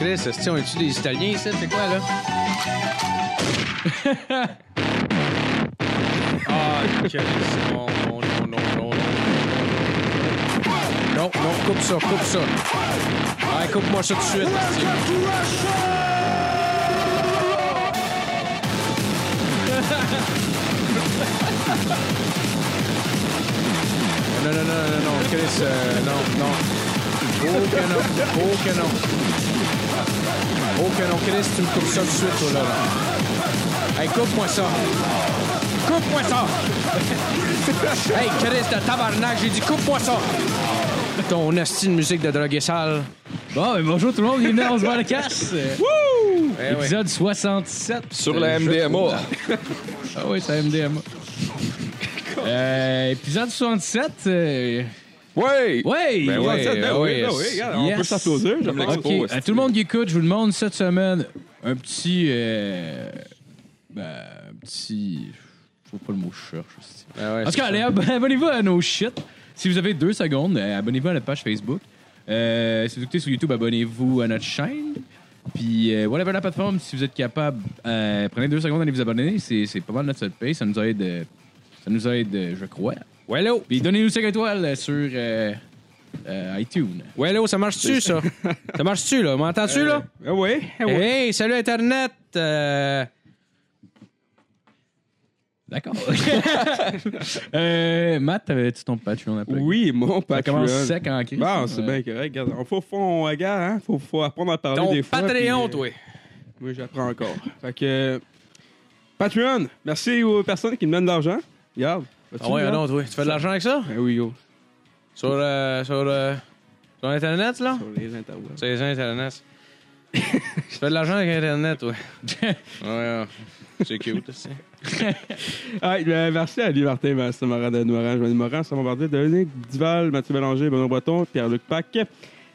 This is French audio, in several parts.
Chris, est-ce on est-tu des Italiens ici? C'est quoi, là? ah, Chris. Non, non, non, non, non. Non, non, coupe ça, coupe ça. Ouais, coupe-moi ça tout de suite. Non, non, non, non, non, Chris, euh, non, non. Oh que non, oh que non. Oh que non, Chris, tu me coupes ça tout de suite, toi, là. là. Hey, coupe-moi ça. Coupe-moi ça. hey, Chris de tabarnak, j'ai dit coupe-moi ça. Ton esti de musique de drogue sale. Bon, ben, bonjour tout le monde, bienvenue dans On se voit la casse. Eh ouais. Épisode 67. Sur la MDMA. Ah oui, c'est MDMA. euh, épisode 67. euh, Ben Ben oui, oui, ben oui, regarde, on peut s'applaudir. OK, Expo, à tout le monde qui écoute, je vous demande cette semaine un petit. euh, ben, un petit. Je vois pas le mot je cherche. aussi. Ah ouais, En tout cas, allez, ab- abonnez-vous à nos shit. Si vous avez deux secondes, euh, abonnez-vous à notre page Facebook. Euh, si vous écoutez sur YouTube, abonnez-vous à notre chaîne. Puis, euh, voilà, la plateforme, si vous êtes capable, euh, prenez deux secondes, allez vous abonner. C'est c'est pas mal notre seul paye. Ça nous aide, euh, ça nous aide, euh, je crois. Wello. Puis, donnez-nous 5 étoiles euh, sur euh, euh, iTunes. Wello, ça marche-tu, ça? ça marche-tu, là? M'entends-tu, là? Ah oui, oui. Hey, salut Internet! Euh, D'accord. euh, Matt, t'avais-tu ton Patreon à? Oui, mon Ça Patreon. commence sec en crise. Bon, c'est bien correct. Regarde, on faut, faut, on, regarde, hein, faut, faut apprendre à parler ton des fois. Patreon, puis, toi. euh, Moi, j'apprends encore. Fait que. euh, Patreon, merci aux personnes qui me donnent de l'argent. Regarde. Ah ouais, regarde? non, toi. Tu fais de l'argent avec ça? Ben oui, yo. Sur, euh, sur, euh, sur Internet, là? Sur les interwebs. Sur les Internet. tu fais de l'argent avec Internet, ouais, ouais. C'est cute, aussi. Ah, ben, merci à Ali Martin, Vincent Morin, de Morin, Joanne Morin, Simon Bardet, Dominique Duval, Mathieu Bélanger, Benoît Breton, Pierre-Luc Pac,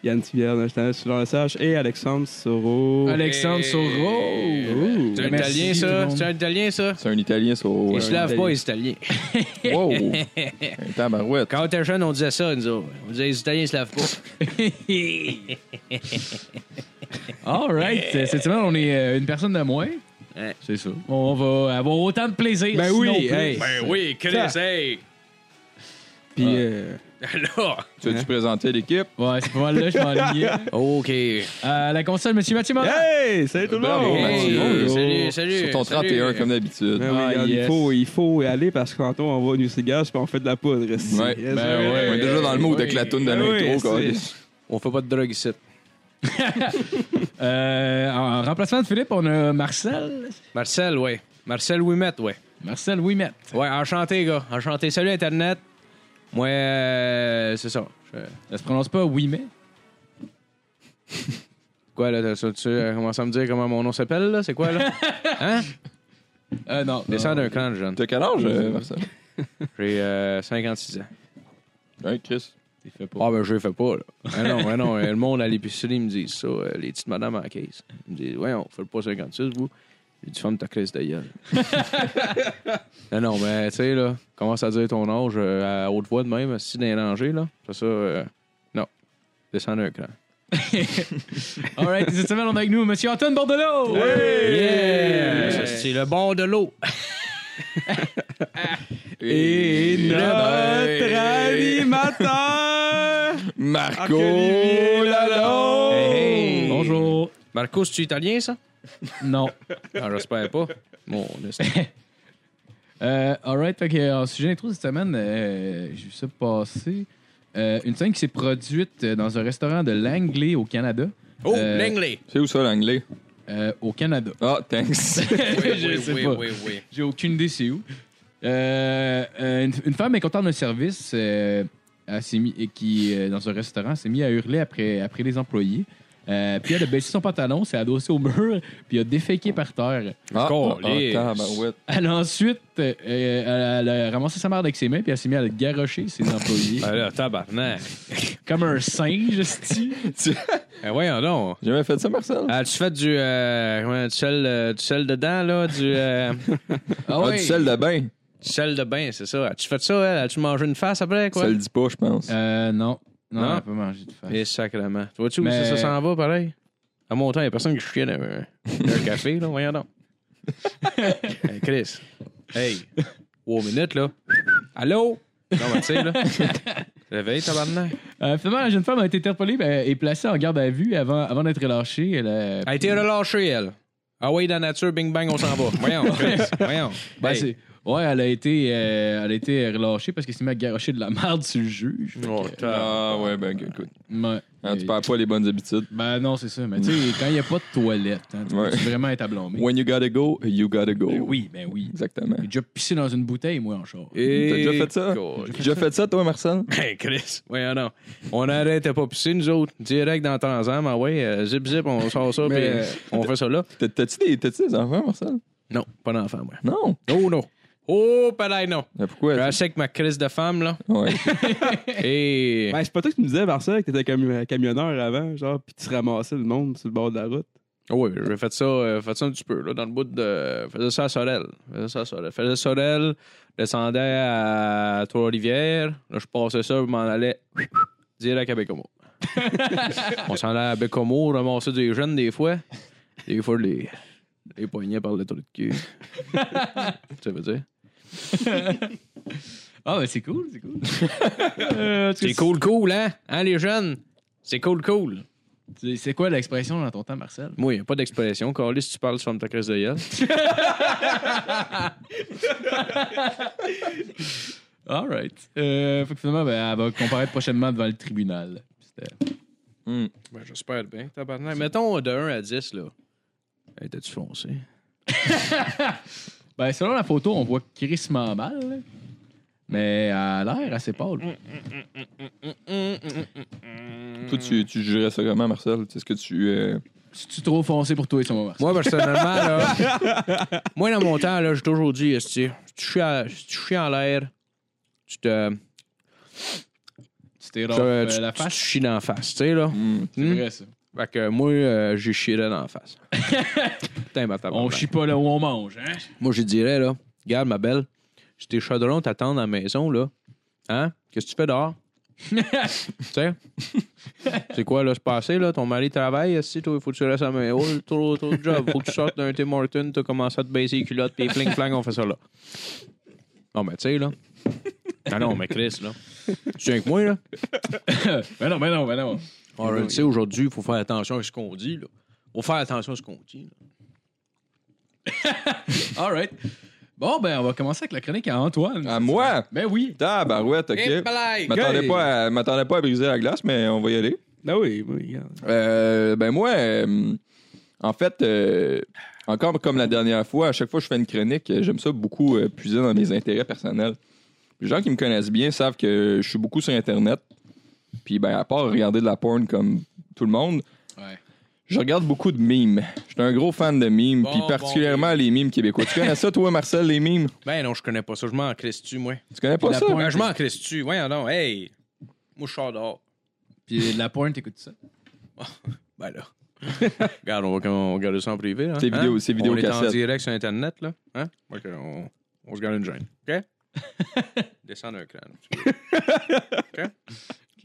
Yann Thivière, Nathanaël Soulard-Lesage et Alexandre Soro. Alexandre. Soro. Ouh. C'est un Merci, Italien, tout le ça? monde. C'est un Italien, ça? C'est un Italien sur. Ils se lavent pas, les Italiens. Wow! un tabarouette. Quand on était jeune, on disait ça, nous autres. On disait les Italiens, ils se lavent pas. All right. Euh, Cette semaine, on est euh, une personne de moins. Ouais. C'est ça. On va avoir autant de plaisir. Ben sinon oui, plus. hey. Ben oui, Chris, hey! Puis, euh, Alors! Tu veux-tu présenter l'équipe? Ouais, c'est pas mal là, je m'enlignais. OK. À la console, monsieur Mathieu Morin. hey, salut tout le monde! Mathieu. Hey, Bonjour. salut, salut. Sur ton salut. 31 comme d'habitude. Ben oui, Ah, regarde, yes. il, faut, il faut y aller parce que quand on envoie du cigare puis on fait de la poudre. ici. Ouais. Yes, Ben ouais. On est déjà dans le oui. avec la toune de Ben oui, l'intro, On fait pas de drogue ici. Euh, en remplacement de Philippe, on a Marcel. Marcel, ouais. Marcel Ouimet, ouais. Marcel Ouimet. Ouais, enchanté, gars. Enchanté. Salut, Internet. Moi, euh, c'est ça. Je- Ça se prononce pas Ouimet. Quoi, là, t'as- tu euh, commences à me dire comment mon nom s'appelle, là? C'est quoi, là? Hein? Euh, non. Descends d'un clan, jeune. T'as quel âge, euh, Marcel? J'ai euh, 56 ans. Ouais, Chris. Il fait pas. Ah, ben, je le fais pas, là. Ah non, ah non. euh, Le monde à l'épicerie, ils me disent ça. euh, les petites madames à la caisse. Ils me disent, ouais, on fait pas 56, vous. J'ai dit, femme ta crise de gueule. non, non, mais, tu sais, là, commence à dire ton âge euh, à haute voix de même, si d'un danger, là. C'est ça, euh, non. Descends d'un clan. All right. Cette semaine, on a avec nous monsieur Antoine Bordelot. Yeah! Ça, C'est le bord de l'eau. Et notre animateur! Marco Marc-Olivier Lalonde! Hey, hey. Bonjour. Marco, c'est-tu italien, ça? Non. Non, j'espère pas. Mon Euh, all right. Fait que, en sujet d'intro cette semaine, euh, j'ai vu ça passer. Euh, une scène qui s'est produite euh, dans un restaurant de Langley au Canada. Oh, Euh, l'anglais. C'est où ça, l'anglais? Euh, au Canada. Ah, thanks. Je sais pas. oui, oui. J'ai aucune idée c'est où. Euh, euh, une, une femme mécontente d'un service euh, mis, et qui, euh, dans un restaurant, s'est mis à hurler après, après les employés. Euh, puis elle a baissé son pantalon, s'est adossée au mur, puis a déféqué par terre. Ah, ah, tabarouette. Elle a ensuite euh, elle, elle a ramassé sa mère avec ses mains, puis elle s'est mise à le garrocher ses employés. Ah là, tabarnak. Comme un singe, esti. Eh, voyons donc. J'ai jamais fait ça, Marcel? As-tu fait du, euh, comment, du sel, euh, du sel dedans, là? Du, euh, Ah Ah, du sel de bain. du sel de bain, c'est ça. As-tu fait ça, elle? As-tu mangé une face après, quoi? Ça le dit pas, je pense. Euh, non. Non, Non? elle a pas mangé de face. Et sacrement. Tu vois-tu où Mais- ça, ça s'en va, pareil? À mon temps, il n'y a personne qui dans un, café, là. Voyons donc. hey, Chris. Hey. Wow, minute, là. Allô? Non, mais tu sais, là. Réveille, tabarnak. Euh, finalement, la jeune femme a été interpellée ben, et placée en garde à vue avant, avant d'être relâchée. Elle a, Elle a été relâchée, elle. Ah oui, dans la nature, bing bang, on s'en va. Voyons, Chris. Voyons. Ben, Hey. c'est- Ouais, elle a été, euh, elle a été relâchée parce qu'elle s'est mise à garocher de la merde sur le juge. Fait Oh, que, t'as- Ah, ouais, ben, écoute. ouais. Hein, tu Et- perds pas les bonnes habitudes. Ben non, c'est ça. Mais tu sais, quand il n'y a pas de toilette, hein, tu Ouais. peux vraiment être à blâmer. When you gotta go, you gotta go. Ben oui, ben oui. Exactement. J'ai déjà pissé dans une bouteille, moi, en char. Et- T'as déjà fait ça? T'as déjà fait ça, toi, Marcel? Hey, Chris. Voyons donc. On n'arrêtait pas pisser, nous autres. Direct dans Tanzan, ah ouais, euh, zip zip, on sort ça, Mais- puis euh, on fait ça là. T'as- T'as-tu des, t'as-tu des enfants, Marcel? Non, pas d'enfant, moi. Non? Oh non. Oh, pareil, non. Mais pourquoi? Je suis avec ma crise de femme, là. Ouais. Et. Ben, c'est pas toi qui me disais, Marcel, que t'étais cami- camionneur avant, genre, puis tu ramassais le monde sur le bord de la route. Oui, j'ai fait ça, euh, fait ça un petit peu, là, dans le bout de. Faisais ça à Sorel. Faisais ça à Sorel. Faisais Sorel, descendais à Trois-Rivières. Là, je passais ça, je m'en allais direct à Bécomo. On s'en allait à Bécomo, ramassait des jeunes des fois. Des fois, les, les poignets par le trou de cul. ça veut dire? Ah, ben c'est cool, c'est cool. Euh, C'est cool, cool, hein? Hein, les jeunes? C'est cool, cool. C'est- C'est quoi l'expression dans ton temps, Marcel? Moi, il n'y a pas d'expression. Carlis, si tu parles, tu fermes ta crise de gueule. All right. Euh, fait que finalement, ben, elle va comparaître prochainement devant le tribunal. C'était- Hmm. Ben, j'espère bien, tabarnak. Mettons de 1 à 10, là. Hey, T'as-tu foncé? Ben, selon la photo, on voit crissement mal. là. Mais elle a l'air assez pâle. Toi, tu, tu jugerais ça comment, Marcel? Est-ce que tu. euh, C'est-tu trop foncé pour toi et son Marcel? Moi, personnellement, là. moi, dans mon temps, là, j'ai toujours dit, esti, si tu chies à- si tu chies en l'air, tu te. Tu t'es tu, rafle, euh, tu- la tu face? chies dans la face, tu sais, là. hmm. C'est vrai, ça. Fait que moi, euh, j'ai chierais dans la face. Putain, ma On chie pas là où on mange, hein? Moi, je dirais, là, regarde, ma belle, si tes chaudrons t'attendent à la maison, là, hein, qu'est-ce que tu fais dehors? tu sais? C'est quoi, là, se passer, là? Ton mari travaille, si toi, il faut que tu restes à la maison? Oh, trop, trop de job? Faut que tu sortes d'un Tim Horton, t'as commencé à te baisser les culottes, puis fling flang, on fait ça, là. Non, mais tu sais, là. Ah non, mais Chris, là. Tu viens avec moi, là? ben non, ben non, ben non. On le sait, aujourd'hui, il faut faire attention à ce qu'on dit, là. Faut faire attention à ce qu'on dit. All right. Bon, ben, on va commencer avec la chronique à Antoine. À moi? Ben oui. Tabarouette, OK. Eh, balaye! M'attendais Hey. pas, à- m'attendais pas à briser la glace, mais on va y aller. Ah oui, oui. Euh, ben moi, euh, en fait, euh, encore comme la dernière fois, à chaque fois que je fais une chronique, j'aime ça beaucoup euh, puiser dans mes intérêts personnels. Les gens qui me connaissent bien savent que je suis beaucoup sur Internet. Puis, ben, à part regarder de la porn comme tout le monde, Ouais. je regarde beaucoup de mimes. Je suis un gros fan de mimes, Bon, puis bon, particulièrement les mimes québécois. Tu connais ça, toi, Marcel, les mimes? Ben non, je connais pas ça. Je m'en crisse dessus, moi? Tu connais pas ça? porn- Ben, je m'en crisse dessus. Voyons donc. Hey! Moi, je sors dehors. Puis de la porn, t'écoutes ça? Ben là. Regarde, on va, on regarder ça en privé. Hein? C'est vidéo- Hein? c'est vidéo On est en direct sur Internet, là. Hein? Ok, on, on se garde une gêne. OK? Descends d'un cran.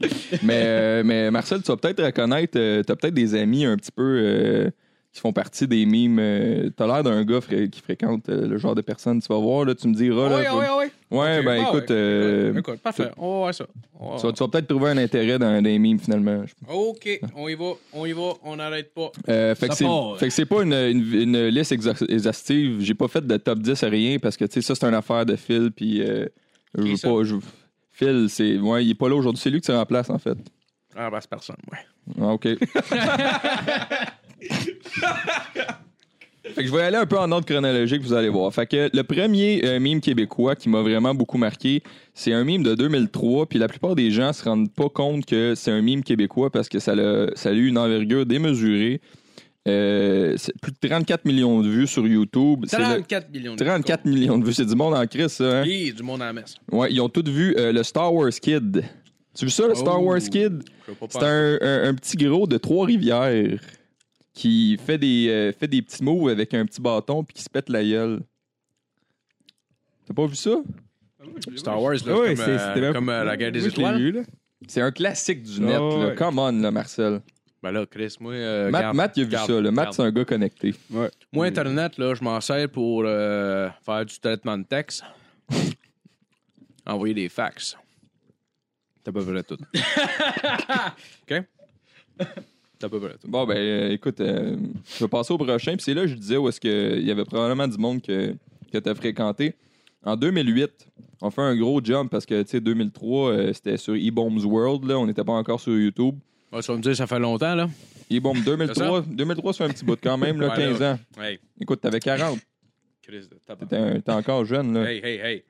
mais, euh, mais Marcel, tu vas peut-être reconnaître, euh, t'as peut-être des amis un petit peu euh, qui font partie des mimes. euh, t'as l'air d'un gars qui fréquente euh, le genre de personnes. Tu vas voir, là, tu me diras. là, oui, toi- oui, oui. Ouais, ben Ah, écoute, ouais. euh, Écoute, parfait. On va voir ça. Va tu vas, tu vas peut-être trouver un intérêt dans des mimes finalement. OK, on y va, on y va, on n'arrête pas. Euh, fait, que Ça c'est, part. fait que c'est pas une, une- une liste exhaustive. J'ai pas fait de top 10 à rien parce que tu sais, ça c'est une affaire de Phil. Puis euh, je veux ça? pas. je- Phil, c'est, ouais, il est pas là aujourd'hui. C'est lui que tu remplaces en fait. Ah, ben, c'est personne, ouais. Ah, OK. fait que je vais aller un peu en ordre chronologique, vous allez voir. Fait que le premier euh, mime québécois qui m'a vraiment beaucoup marqué, c'est un mime de 2003, puis la plupart des gens se rendent pas compte que c'est un mime québécois parce que ça a, ça a eu une envergure démesurée. Euh, c'est plus de 34 millions de vues sur YouTube. C'est le- 34 millions de 34 millions de vues, c'est du monde en crise, ça. Hein? Oui, du monde à la messe. Ouais, ils ont tous vu euh, le Star Wars Kid. Tu as vu ça, le Star Oh. Wars Kid? Veux pas C'est un, un- un petit gros de Trois-Rivières qui fait des, euh, fait des petits mots avec un petit bâton puis qui se pète la gueule. T'as pas vu ça? Star Wars, là, Ah comme, euh, c'était bien- comme euh, la guerre des étoiles. C'est un classique du net. là. ouais. Come on, là, Marcel. Ben là, Chris, moi. euh, Matt, garde- Matt, il a vu garde- ça. Là. Matt, c'est un gars connecté. Moi, Internet, là, je m'en sers pour euh, faire du traitement de texte. Envoyer des fax. À peu près tout. OK? À peu près tout. Bon, ben, euh, écoute, euh, je vais passer au prochain. Puis c'est là que je disais où est-ce qu'il y avait probablement du monde que, que tu as fréquenté. En 2008, on fait un gros jump parce que, tu sais, 2003, euh, c'était sur E-Bombs World. Là. On n'était pas encore sur YouTube. Ouais, tu vas me dire, ça fait longtemps, là? E-Bomb 2003, 2003, c'est un petit bout de quand même, là, Ouais, 15 là. ans. Hey, Écoute, t'avais 40. Chris t'es encore jeune, là. Hey, hey, hey.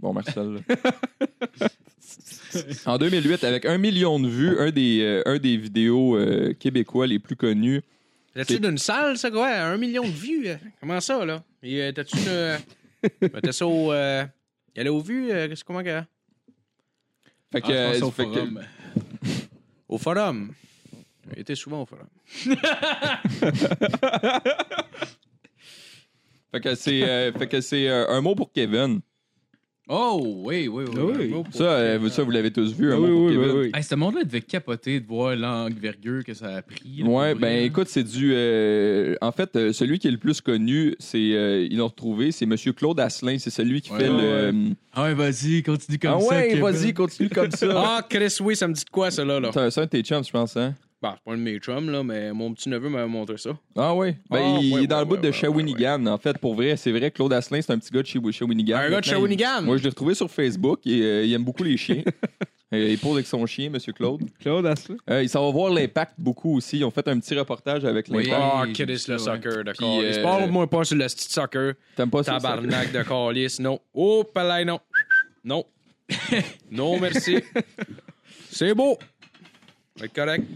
Bon, Marcel. en 2008, avec un million de vues, un des, euh, un des vidéos euh, québécois les plus connus. T'as-tu d'une salle, ça, quoi? Un million de vues? euh? Comment ça, là? Et, T'as-tu une. T'as ça au. Euh... Il allait aux vues? qu'est-ce- comment que. Fait que, Ah, je pense au fait que-. Au forum. Il était souvent au forum. fait que c'est euh, fait que c'est euh, un mot pour Kevin. Oh, oui, oui, oui. Oui. Pour- Ça, euh, ça vous l'avez tous vu, un Ah mot oui, pour oui, Kevin. oui, oui. Hey, ce monde-là devait capoter de voir l'envergure que ça a pris. là, Ouais, pour ben hein. écoute, c'est du. euh, en fait, euh, celui qui est le plus connu, c'est euh, ils l'ont retrouvé, c'est Monsieur Claude Asselin. C'est celui qui Ouais, fait ouais, le. Ah ouais, vas-y, continue comme ah ça. ouais, Kevin. vas-y, continue comme ça. Ah, Chris, oui, ça me dit de quoi, ça, là? là? C'est un- c'est un de tes chums, je pense, hein? Bah, c'est pas un de mes chums, là, mais mon petit neveu m'avait montré ça. Ah oui. Ben, Ah, il ouais, est dans ouais, le bout ouais, de ouais, Shawinigan, en fait, pour vrai. C'est vrai, Claude Asselin, c'est un petit gars de Shawinigan. Un gars de Shawinigan? il- Moi, je l'ai retrouvé sur Facebook. Il, euh, il aime beaucoup les chiens. Euh, il pose avec son chien, Monsieur Claude. Claude Asselin? Euh, il s'en va voir l'impact beaucoup aussi. Ils ont fait un petit reportage avec Oui. l'impact. Ah, Chris, vu ça, le soccer, d'accord. Puis, Il se euh, parle, moi, pas sur le petit soccer. T'aimes pas ça? Tabarnak de calice, non. Oh, palais, non. Non. non, merci. C'est beau.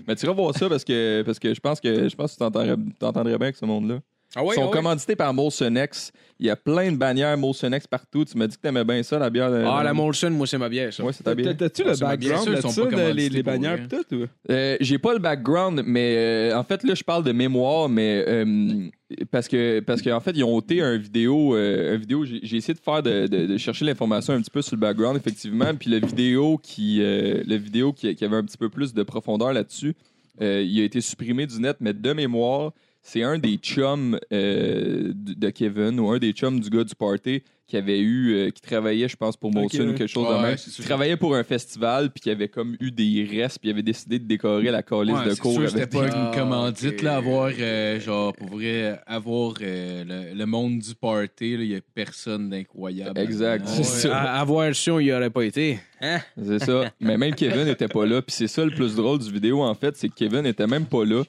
Mais tu iras voir ça parce que, parce que je pense que je pense que tu t'entendrais bien avec ce monde-là. Ah Ils sont ah commandités par Molson X. Il y a plein de bannières Molson X partout. Tu m'as dit que t'aimais bien ça, la bière. de- Ah, la Molson, moi, c'est ma bière, ça. Ouais, c'est ta bière. T'as-tu Ah, le background sont ça, les, les bannières rien. pis tout? ou? Euh, j'ai pas le background, mais euh, en fait, là, je parle de mémoire, mais euh, parce que, parce qu'en fait, ils ont ôté un vidéo. euh, un vidéo j'ai, j'ai essayé de faire de, de- de chercher l'information un petit peu sur le background, effectivement. Puis le vidéo qui, euh, le vidéo qui, qui avait un petit peu plus de profondeur là-dessus, euh, il a été supprimé du net, mais de mémoire, c'est un des chums euh, de de Kevin ou un des chums du gars du party qui avait eu, euh, qui travaillait, je pense, pour Molson ou quelque chose de Ouais, même. c'est Qui travaillait pour un festival, puis qui avait comme eu des restes, puis il avait décidé de décorer la calice Ouais, de c'est cours. c'était pas une commandite, là, avoir, euh, genre, pour vrai, avoir euh, le, le monde du party, là, il y a personne d'incroyable. Exact, ouais. À, avoir su, il n'y aurait pas été. Hein? C'est ça. Mais même Kevin n'était pas là. Puis c'est ça le plus drôle du vidéo, en fait, c'est que Kevin n'était même pas là.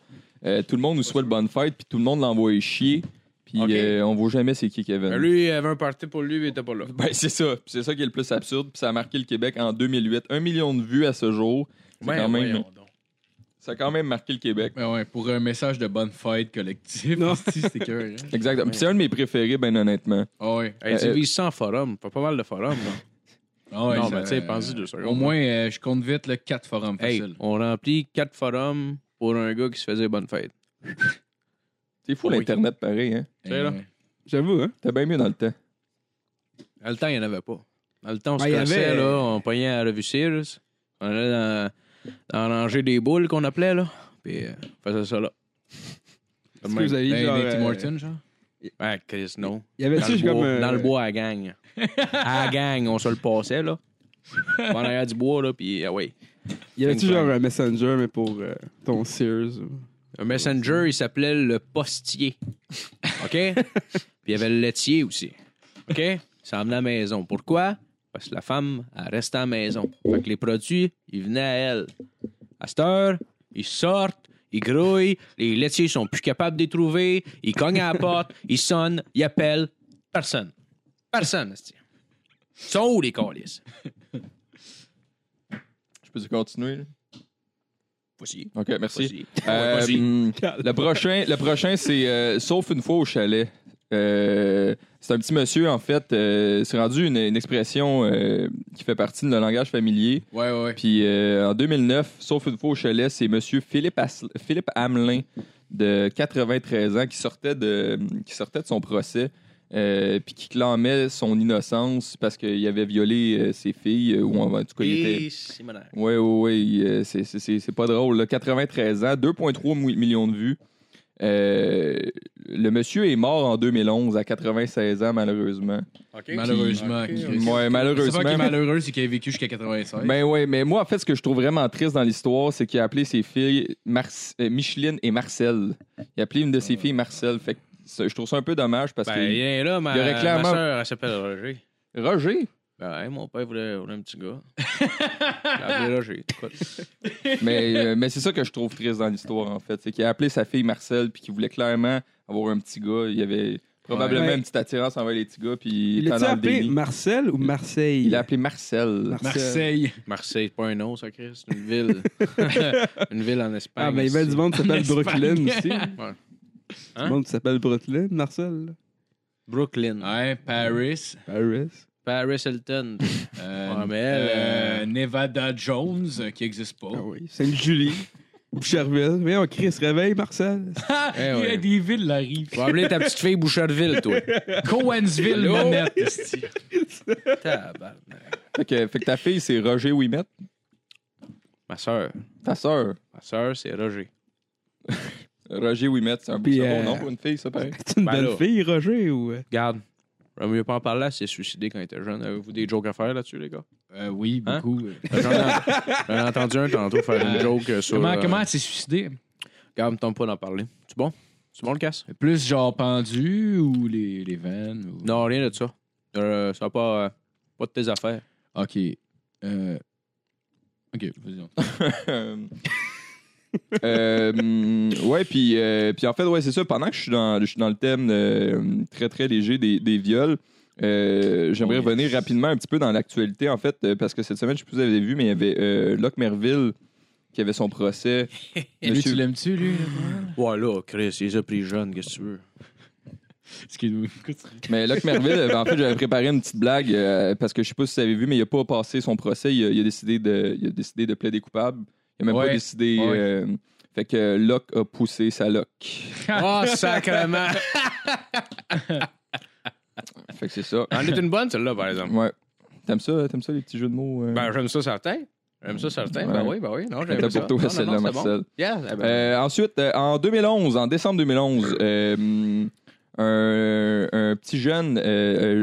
Euh, tout le monde nous souhaite bonne fête, puis tout le monde l'envoie chier. Puis Ok. euh, on voit jamais c'est qui Kevin. Ben, lui, il avait un party pour lui, il était pas là. Ben, c'est ça. Puis c'est ça qui est le plus absurde. Puis ça a marqué le Québec en 2008. Un million de vues à ce jour. C'est Ben, quand même, voyons donc. ça a quand même marqué le Québec. Ben ouais, pour un message de bonne fête collective, Non. cœur. Hein? Exactement. Puis c'est un de mes préférés, ben honnêtement. Ah ouais. Hey, tu Euh, vises ça en forum. Pas pas mal de forums, là. Ah ouais, non, ça- mais tu sais, pense-y deux secondes. Au moins, euh, je compte vite le 4 forums Hey, facile. on remplit quatre forums pour un gars qui se faisait bonne fête. C'est fou Oui. l'Internet pareil, hein. tu sais, là. J'avoue, hein? T'as bien mieux dans le temps. Dans le temps, il n'y en avait pas. Dans le temps, on se Ben, il y crossait, avait- là, on pognait à la revue Sears. On allait dans, dans ranger des boules qu'on appelait, là. Puis euh, on faisait ça là. Est-ce que vous avez Ben, genre, des Tim euh, Hortons, genre? Ah, Chris, non. Il y avait Dans le, bois, comme. euh, dans le bois à la gang. à la gang, on se le passait, là. En arrière du bois, là, puis ah ouais. Il y genre pong. un messenger, mais pour euh, ton Sears? ou- Un messenger, il s'appelait le postier. OK? puis il y avait le laitier aussi. OK? Ça emmenait à la maison. Pourquoi? Parce que la femme, elle restait à la maison. Fait que les produits, ils venaient à elle. À cette heure, ils sortent, ils grouillent, les laitiers sont plus capables de les trouver, ils cognent à la porte, ils sonnent, ils appellent. Personne. Personne, esti. Ils sont où les colis? Je peux continuer? là? Voici. OK, merci. Euh, le prochain, le prochain c'est euh, Sauf une fois au chalet. Euh, c'est un petit monsieur, en fait. c'est rendu une, une expression qui fait partie de notre langage familier. Ouais, ouais. Puis en 2009, Sauf une fois au chalet, c'est monsieur Philippe, As- Philippe Hamelin de 93 ans qui sortait de, qui sortait de son procès. Euh, puis qui clamait son innocence parce qu'il avait violé euh, ses filles, euh, ou en tout cas, il était. Oui, oui, oui. C'est, c'est- c'est- c'est pas drôle. là. 93 ans, 2,3 mi- millions de vues. Euh, le monsieur est mort en 2011 à 96 ans, malheureusement. OK. Malheureusement. Ouais, C'est pas qu'il malheureusement. est malheureux, c'est qu'il a vécu jusqu'à 85. Ben ouais, mais moi, en fait, ce que je trouve vraiment triste dans l'histoire, c'est qu'il a appelé ses filles Mar- Micheline et Marcel. Il a appelé une de ses filles Marcel. Fait que je trouve ça un peu dommage parce Ben, que. viens là, ma, il y aurait clairement- ma soeur, elle s'appelle Roger. Roger? Ben, ouais, mon père voulait, voulait un petit gars. Il a appelé Roger. Mais euh, mais c'est ça que je trouve triste dans l'histoire, en fait. C'est qu'il a appelé sa fille Marcel, puis qu'il voulait clairement avoir un petit gars. Il y avait probablement Ouais. une petite attirance envers les petits gars, puis il Il le appelé déni. Marcel ou Marseille? Il a appelé Marcel. Marseille. Marseille, c'est pas un nom, ça, Chris. C'est une ville. une ville en Espagne. Ah, ben il y a du monde qui s'appelle Brooklyn aussi. Ouais. Hein? monde qui s'appelle Brooklyn, Marcel. Brooklyn. Ouais, Paris. Paris. Paris Hilton. Euh, Ouais, mais elle, euh, Nevada Jones, euh, qui n'existe pas. Ah oui. Sainte-Julie. Boucherville. Voyons, Chris, réveille, Marcel. Ah, Eh il y a ouais. des villes, la rive. Tu vas appeler ta petite fille Boucherville, toi. Cowansville, Allô? Manette. esti. Tabarnak. Fait que, fait que ta fille, c'est Roger Ouimet? Ma soeur. Ta sœur, Ma soeur, c'est Roger. Roger Ouimet, c'est un beau Puis, c'est un beau euh, nom pour une fille, ça, pareil. C'est une Ben belle là. fille, Roger, ou? euh? Regarde. J'aurais mieux pas en parler, elle s'est suicidée quand elle était jeune. Avez-vous des jokes à faire là-dessus, les gars? Euh, oui, Hein? beaucoup. J'en ai, j'en ai entendu un tantôt faire une Euh, joke euh, sur. Comment, euh, comment elle s'est suicidée? Regarde, me tombe pas d'en parler. C'est bon? C'est bon le casse? Plus genre pendu ou les, les veines? Ou... Non, rien de ça. Euh, ça n'a pas, euh, pas de tes affaires. OK. Euh... OK, vas-y. on- Euh, hum, ouais, puis, euh, puis en fait, ouais, c'est ça. Pendant que je suis dans, je suis dans le thème euh, très, très léger des, des viols, euh, j'aimerais Oui. revenir rapidement un petit peu dans l'actualité, en fait, euh, parce que cette semaine, je sais pas si vous avez vu, mais il y avait euh, Locke Merville qui avait son procès. Lui, Monsieur- tu l'aimes-tu, lui? Ouais, là, Chris, il a pris jeunes, qu'est-ce que tu veux? Mais Locke Merville, euh, en fait, j'avais préparé une petite blague euh, parce que je sais pas si vous avez vu, mais il a pas passé son procès. Il a, il a décidé de, il a décidé de plaider coupable. Il a même Ouais. pas décidé. Ouais. euh, fait que Locke a poussé sa Locke. Oh, sacrement! Fait que c'est ça. En est une bonne, celle-là, par exemple. Ouais. T'aimes ça, t'aimes ça les petits jeux de mots? euh? Ben, j'aime ça certain. J'aime ça certain. Ben oui, ben oui. Non, j'aime ça. pour toi, celle-là, Marcel. Bon. Yeah, eh ben, Euh, ensuite, euh, en 2011, en décembre 2011, euh, un, un petit jeune,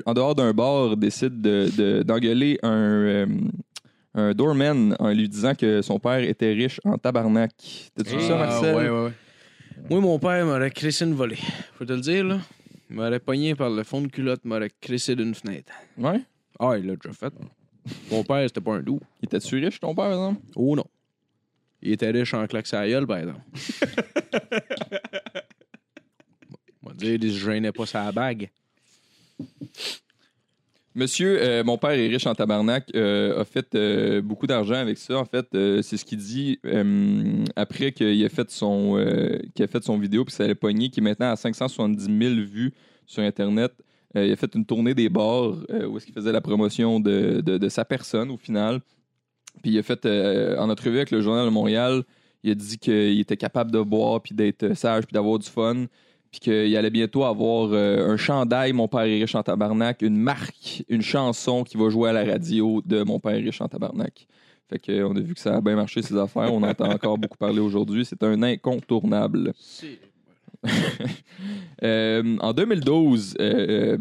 en dehors d'un bar, décide de- de- d'engueuler un, un doorman en lui disant que son père était riche en tabarnak. T'as-tu vu ça, Ah, Marcel? Ouais, ouais, ouais. Moi, mon père m'aurait crissé une volée. Faut te le dire, là. Il m'aurait pogné par le fond de culotte, m'aurait crissé d'une fenêtre. Ouais? Ah, il l'a déjà fait. Mon père, c'était pas un doux. Il était-tu riche, ton père, par exemple? Oh non. Il était riche en claques à la gueule, par exemple. On va dire, il se gênait pas sa bague. Monsieur, euh, mon père est riche en tabarnak, euh, a fait euh, beaucoup d'argent avec ça. En fait, c'est ce qu'il dit après qu'il a fait son qu'il a fait son vidéo puis ça allait pogner, qui est maintenant à 570 000 vues sur Internet. Il a fait une tournée des bars où est-ce qu'il faisait la promotion de, sa personne au final. Puis il a fait en entrevue avec le Journal de Montréal, il a dit qu'il était capable de boire puis d'être sage puis d'avoir du fun puis qu'il allait bientôt avoir euh, un chandail Mon père est riche en tabarnak, une marque, une chanson qui va jouer à la radio de Mon père est riche en tabarnak. Fait que, euh, on a vu que ça a bien marché ces affaires. On entend encore beaucoup parler aujourd'hui. C'est un incontournable. Euh, en 2012, euh, euh,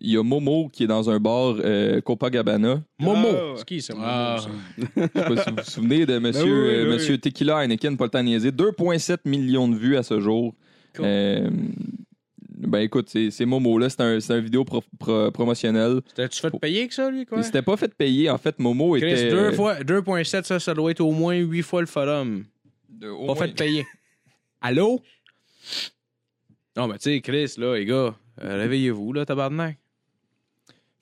il y a Momo qui est dans un bar euh, Copacabana. Momo! Ah. C'est qui, ça? Ah? Je sais pas si vous vous souvenez de monsieur, Ben oui, euh, oui, oui. monsieur Tequila Heineken, pas le temps de niaiser. 2,7 millions de vues à ce jour. Cool. Euh, ben écoute, c'est c'est Momo là, c'est un, un vidéo pro- pro- promotionnel. T'as-tu fait payer que ça, lui, quoi? Il s'était pas fait payer. En fait, Momo Chris, était. deux fois- 2.7, ça, ça doit être au moins 8 fois le forum. de- Pas moins- fait payer. Allô? Non, mais tu sais, Chris, là, les gars, euh, réveillez-vous, là, tabarnak.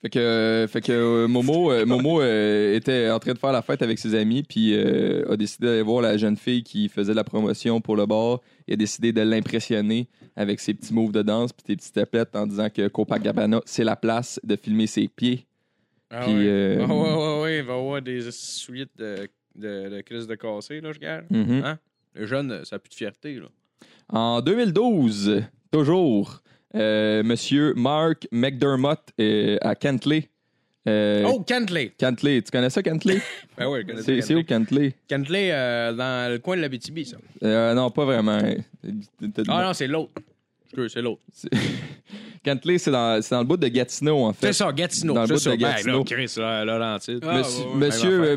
Fait que, euh, fait que euh, Momo, euh, Momo était en train de faire la fête avec ses amis, puis a décidé d'aller voir la jeune fille qui faisait la promotion pour le bar. Il a décidé de l'impressionner avec ses petits moves de danse puis des petites taplettes en disant que Copacabana, c'est la place de filmer ses pieds. Ah Puis, ouais. euh, ouais, ouais, ouais, il va y avoir des souliers de, de, de Chris de cassé, là, je garde. Mhm. Hein? Le jeune, ça a plus de fierté, là. En 2012, toujours, Euh, Monsieur Mark McDermott euh, à Kentley. Euh, Oh, Kentley. Kentley, tu connais ça, Kentley? Ben oui, je connais c'est ça, c'est où Kentley. Kentley? Euh, dans le coin de la BTB, ça. Non, pas vraiment. Ah non, c'est l'autre. C'est l'autre. Kentley, c'est dans, c'est dans le bout de Gatineau, en fait. C'est ça, Gatineau. Dans le c'est bout de Ben, Gatineau. Chris, Laurentide.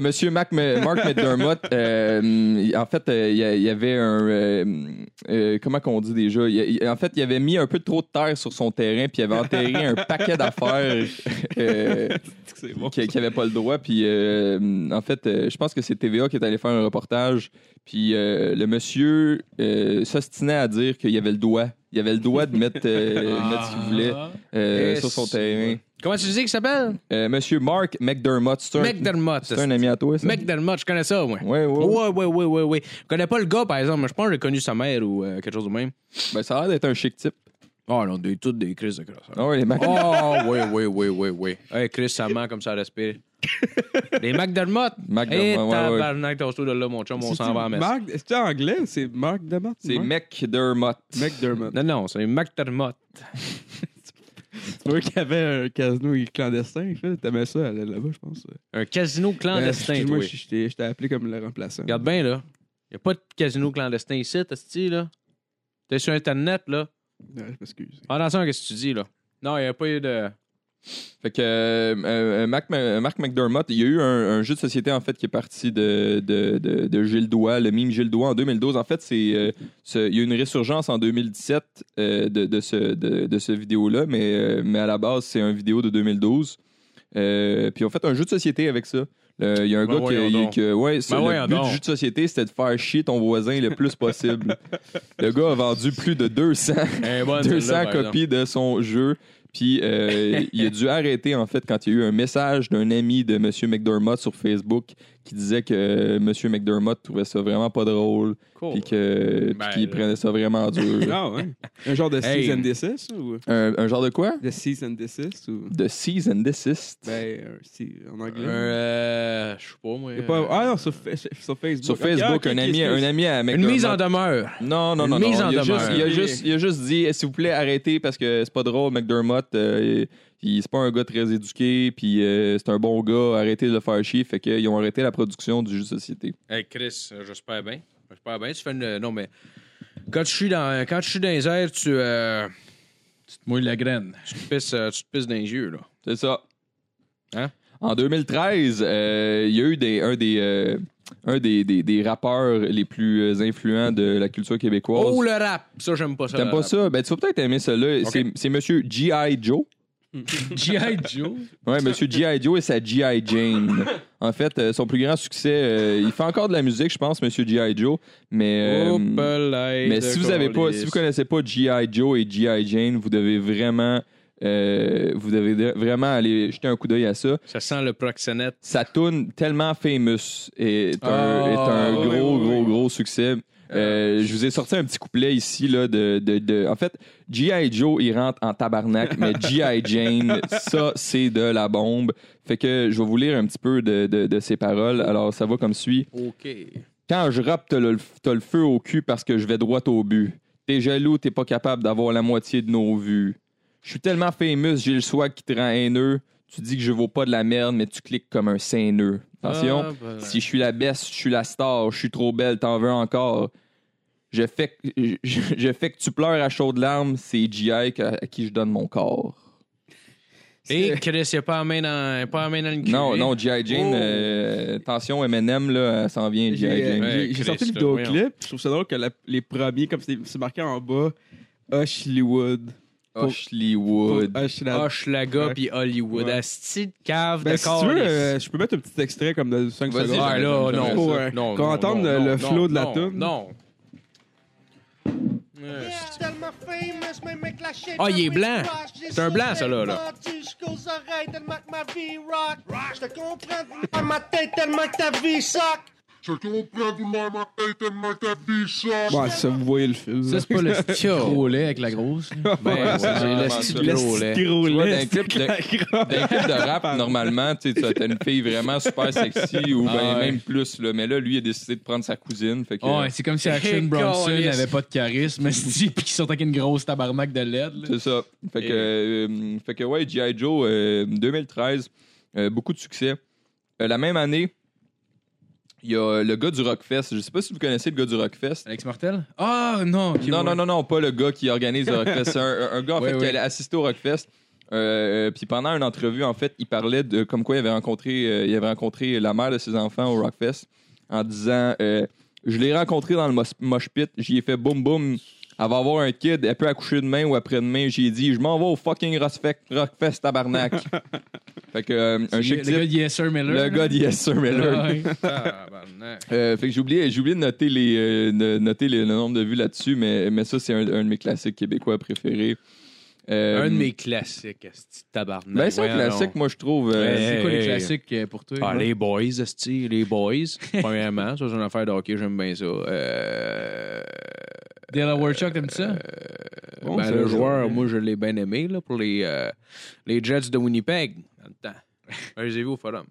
Monsieur, Mark McDermott, euh, en fait, euh, il y avait un. euh, comment qu'on dit déjà? Y En fait, il avait mis un peu trop de terre sur son terrain, puis il avait enterré un paquet d'affaires euh, bon. qui n'avait pas le droit. Puis, en fait, je pense que c'est TVA qui est allé faire un reportage. Puis, euh, le monsieur s'ostinait à dire qu'il y avait le doigt. Il y avait le droit de mettre, euh, mettre ce qu'il voulait euh, sur son terrain. Comment tu dis qu'il s'appelle? Euh, monsieur Mark McDermott, c'est un, McDermott. c'est un ami à toi, ça? McDermott, je connais ça, moi. Ouais, ouais. Ouais, ouais, ouais, ouais, ouais. Je connais pas le gars, par exemple, mais je pense que j'ai connu sa mère ou euh, quelque chose de même. Ben, ça a l'air d'être un chic type. Oh non, des, toutes des crises de crosse. Ah ouais, les Mac. Oh, oui, oui, oui, oui, oui. Hey, Chris, ça ment comme ça respire. Les McDermott. McDermott, Hey, ouais, ouais. tabarnak, t'as de là, mon chum, on s'en va en messe. Mark, est-ce anglais ou c'est Mark Demott? C'est McDermott. McDermott. Non, non, c'est McDermott. Tu vois qu'il y avait un casino clandestin. T'aimais ça, aller là-bas, je pense. Un casino clandestin, Moi, je t'ai appelé comme le remplaçant. Regarde bien, là. Il a pas de casino clandestin ici, t'as là? T'es sur Internet, là. Ouais, je m'excuse. Attention, qu'est-ce que tu dis, là? Non, il n'y a pas eu de. Fait que euh, euh, Mac- Mark McDermott, il y a eu un, un jeu de société en fait qui est parti de, de, de, de Gilles Doigt, le mime Gilles Doigt en 2012. En fait, c'est euh, ce- il y a eu une résurgence en 2017 euh, de, de ce, de, de ce vidéo-là, mais, euh, mais à la base, c'est un vidéo de 2012. Euh, puis on fait un jeu de société avec ça. Le- Il y a un Ben gars qui, donc. qui- ouais, Ben le but donc. du jeu de société, c'était de faire chier ton voisin le plus possible. le gars a vendu plus de 200 Eh, bonne, 200 celle-là, par exemple. copies de son jeu. Puis euh, il a dû arrêter, en fait, quand il y a eu un message d'un ami de M. McDermott sur Facebook qui disait que euh, M. McDermott trouvait ça vraiment pas drôle. Cool. Puis que- Ben, qu'il prenait ça vraiment dur. Ah ouais. Un genre de Hey. cease and desist ou? Un, un genre de quoi? De cease and desist ou? De cease and desist. ben un- si en anglais. Euh, je sais pas, moi. Pas- euh, Ah non, sur, fa- sur Facebook. Sur Ok, Facebook, ok, un, ami, un ami à Une McDermott. mise en demeure. Non, non, Une non, non. mise en il, a demeure. juste, il, a juste, il a juste dit, s'il vous plaît, arrêtez parce que c'est pas drôle, McDermott. euh, il- c'est pas un gars très éduqué, puis euh, c'est un bon gars. Arrêtez de le faire chier. Fait qu'ils ont arrêté la production du jeu de société. Hey, Chris, j'espère bien. J'espère bien. Tu fais une. Non, mais. Quand je suis dans, quand je suis dans les airs, tu, euh, Tu te mouilles la graine. tu, te pisses, euh, tu te pisses dans les yeux, là. C'est ça. Hein? En 2013, euh, il y a eu des, un des, euh, un des, des, des rappeurs les plus influents de la culture québécoise. Oh, le rap! Ça, j'aime pas ça. T'aimes pas rap. ça? Ben, tu vas peut-être aimer ça là. C'est, c'est Monsieur G.I. Joe. G.I. Joe? Ouais, Monsieur G.I. Joe et sa G.I. Jane. En fait, euh, son plus grand succès, euh, il fait encore de la musique, je pense, Monsieur G.I. Joe. Mais, euh, Oh, mais si vous avez pas, si vous connaissez pas G.I. Joe et G.I. Jane, vous devez vraiment, vous devez de- vraiment aller jeter un coup d'œil à ça. Ça sent le proxénète. sa tune tellement famous est un, Ah, est un oui, gros, oui, gros, oui. gros succès. Euh, je vous ai sorti un petit couplet ici là de, de, de- en fait G.I. Joe il rentre en tabarnak mais G.I. Jane ça c'est de la bombe fait que je vais vous lire un petit peu de, de, de ses paroles alors ça va comme suit OK. quand je rappe, t'as le, t'as le feu au cul parce que je vais droit au but. T'es jaloux, t'es pas capable d'avoir la moitié de nos vues. Je suis tellement famous, j'ai le swag qui te rend haineux. Tu dis que je vaux pas de la merde, mais tu cliques comme un saineux. Attention, Ah, ben. si je suis la best, je suis la star, je suis trop belle, t'en veux encore. Je fais, que- je, je fais que tu pleures à chaudes larmes, c'est G.I. à qui je donne mon corps. Et Chris, il a pas main dans, pas dans le cul. Non, non, G.I. Jane, Oh. euh, attention, M&M, là, s'en vient, G.I. J'ai Jane. Ouais, j'ai- sorti le vidéoclip. Je trouve ça drôle que la- les premiers, comme c'est c'est marqué en bas, Hollywood. Hollywood. Hochelaga puis Hollywood. Ouais. Asti de cave Ben, de si tu veux, euh, je peux mettre un petit extrait comme de 5 Vas-y, secondes. Ah, là, non. Pour, euh, non, qu'on non, entende non, le- flow de la tune. Non. Ah, il est blanc. C'est un blanc, ça, là, là. Je te comprends ma tête tellement que ta vie soque. Ouais, ça, vous voyez le film. Ça, c'est pas le petit gros lait avec la grosse. là. Ben, Ouais, c'est ouais, le petit gros lait. gros Tu vois, lait, dans un clip de- clip de rap, normalement, tu sais, tu as une fille vraiment super sexy ou ben, Ah ouais. même plus. Là. Mais là, lui, il a décidé de prendre sa cousine. Fait que, Ouais, c'est comme si Action Hey, Bronson n'avait pas de charisme, esti, puis qu'il sortait avec une grosse tabarnak de LED. là. C'est ça. Fait que, euh, fait que ouais, G.I. Joe, euh, 2013, euh, beaucoup de succès. Euh, la même année, il y a le gars du Rockfest. Je sais pas si vous connaissez le gars du Rockfest. Alex Martel? Ah, non. ok, non, ouais. non, non, non, pas le gars qui organise le Rockfest. C'est un, un gars, en Ouais, fait, qui ouais. allait assister au Rockfest. Euh, puis pendant une entrevue, en fait, il parlait de comme quoi il avait rencontré, euh, il avait rencontré la mère de ses enfants au Rockfest en disant euh, Je l'ai rencontré dans le mos- mosh pit, j'y ai fait boum boum. Elle va avoir un kid, elle peut accoucher demain ou après-demain. J'ai dit Je m'en vais au fucking Rockfest, tabarnak. fait que, euh, un chic Le gars de Yes Sir Miller. Le gars de Yes Sir Miller. Ouais. Tabarnak. Euh, fait que j'ai oublié, j'ai oublié de noter, les, euh, de noter les- le nombre de vues là-dessus, mais, mais ça, c'est un, un de mes classiques québécois préférés. Euh, Un de mes classiques, esti, tabarnak. Ben, c'est un classique, moi, je trouve. euh. C'est quoi les Hey. classiques euh, pour toi? Ah, les boys, esti, les boys. Premièrement, ça, c'est une affaire de hockey, j'aime bien ça. Euh... Delaware Chuck, t'aimes ça? Bon, ben, le joueur, moi, je l'ai bien aimé là, pour les, euh, les Jets de Winnipeg dans le temps. Ben, je les ai vus au forum.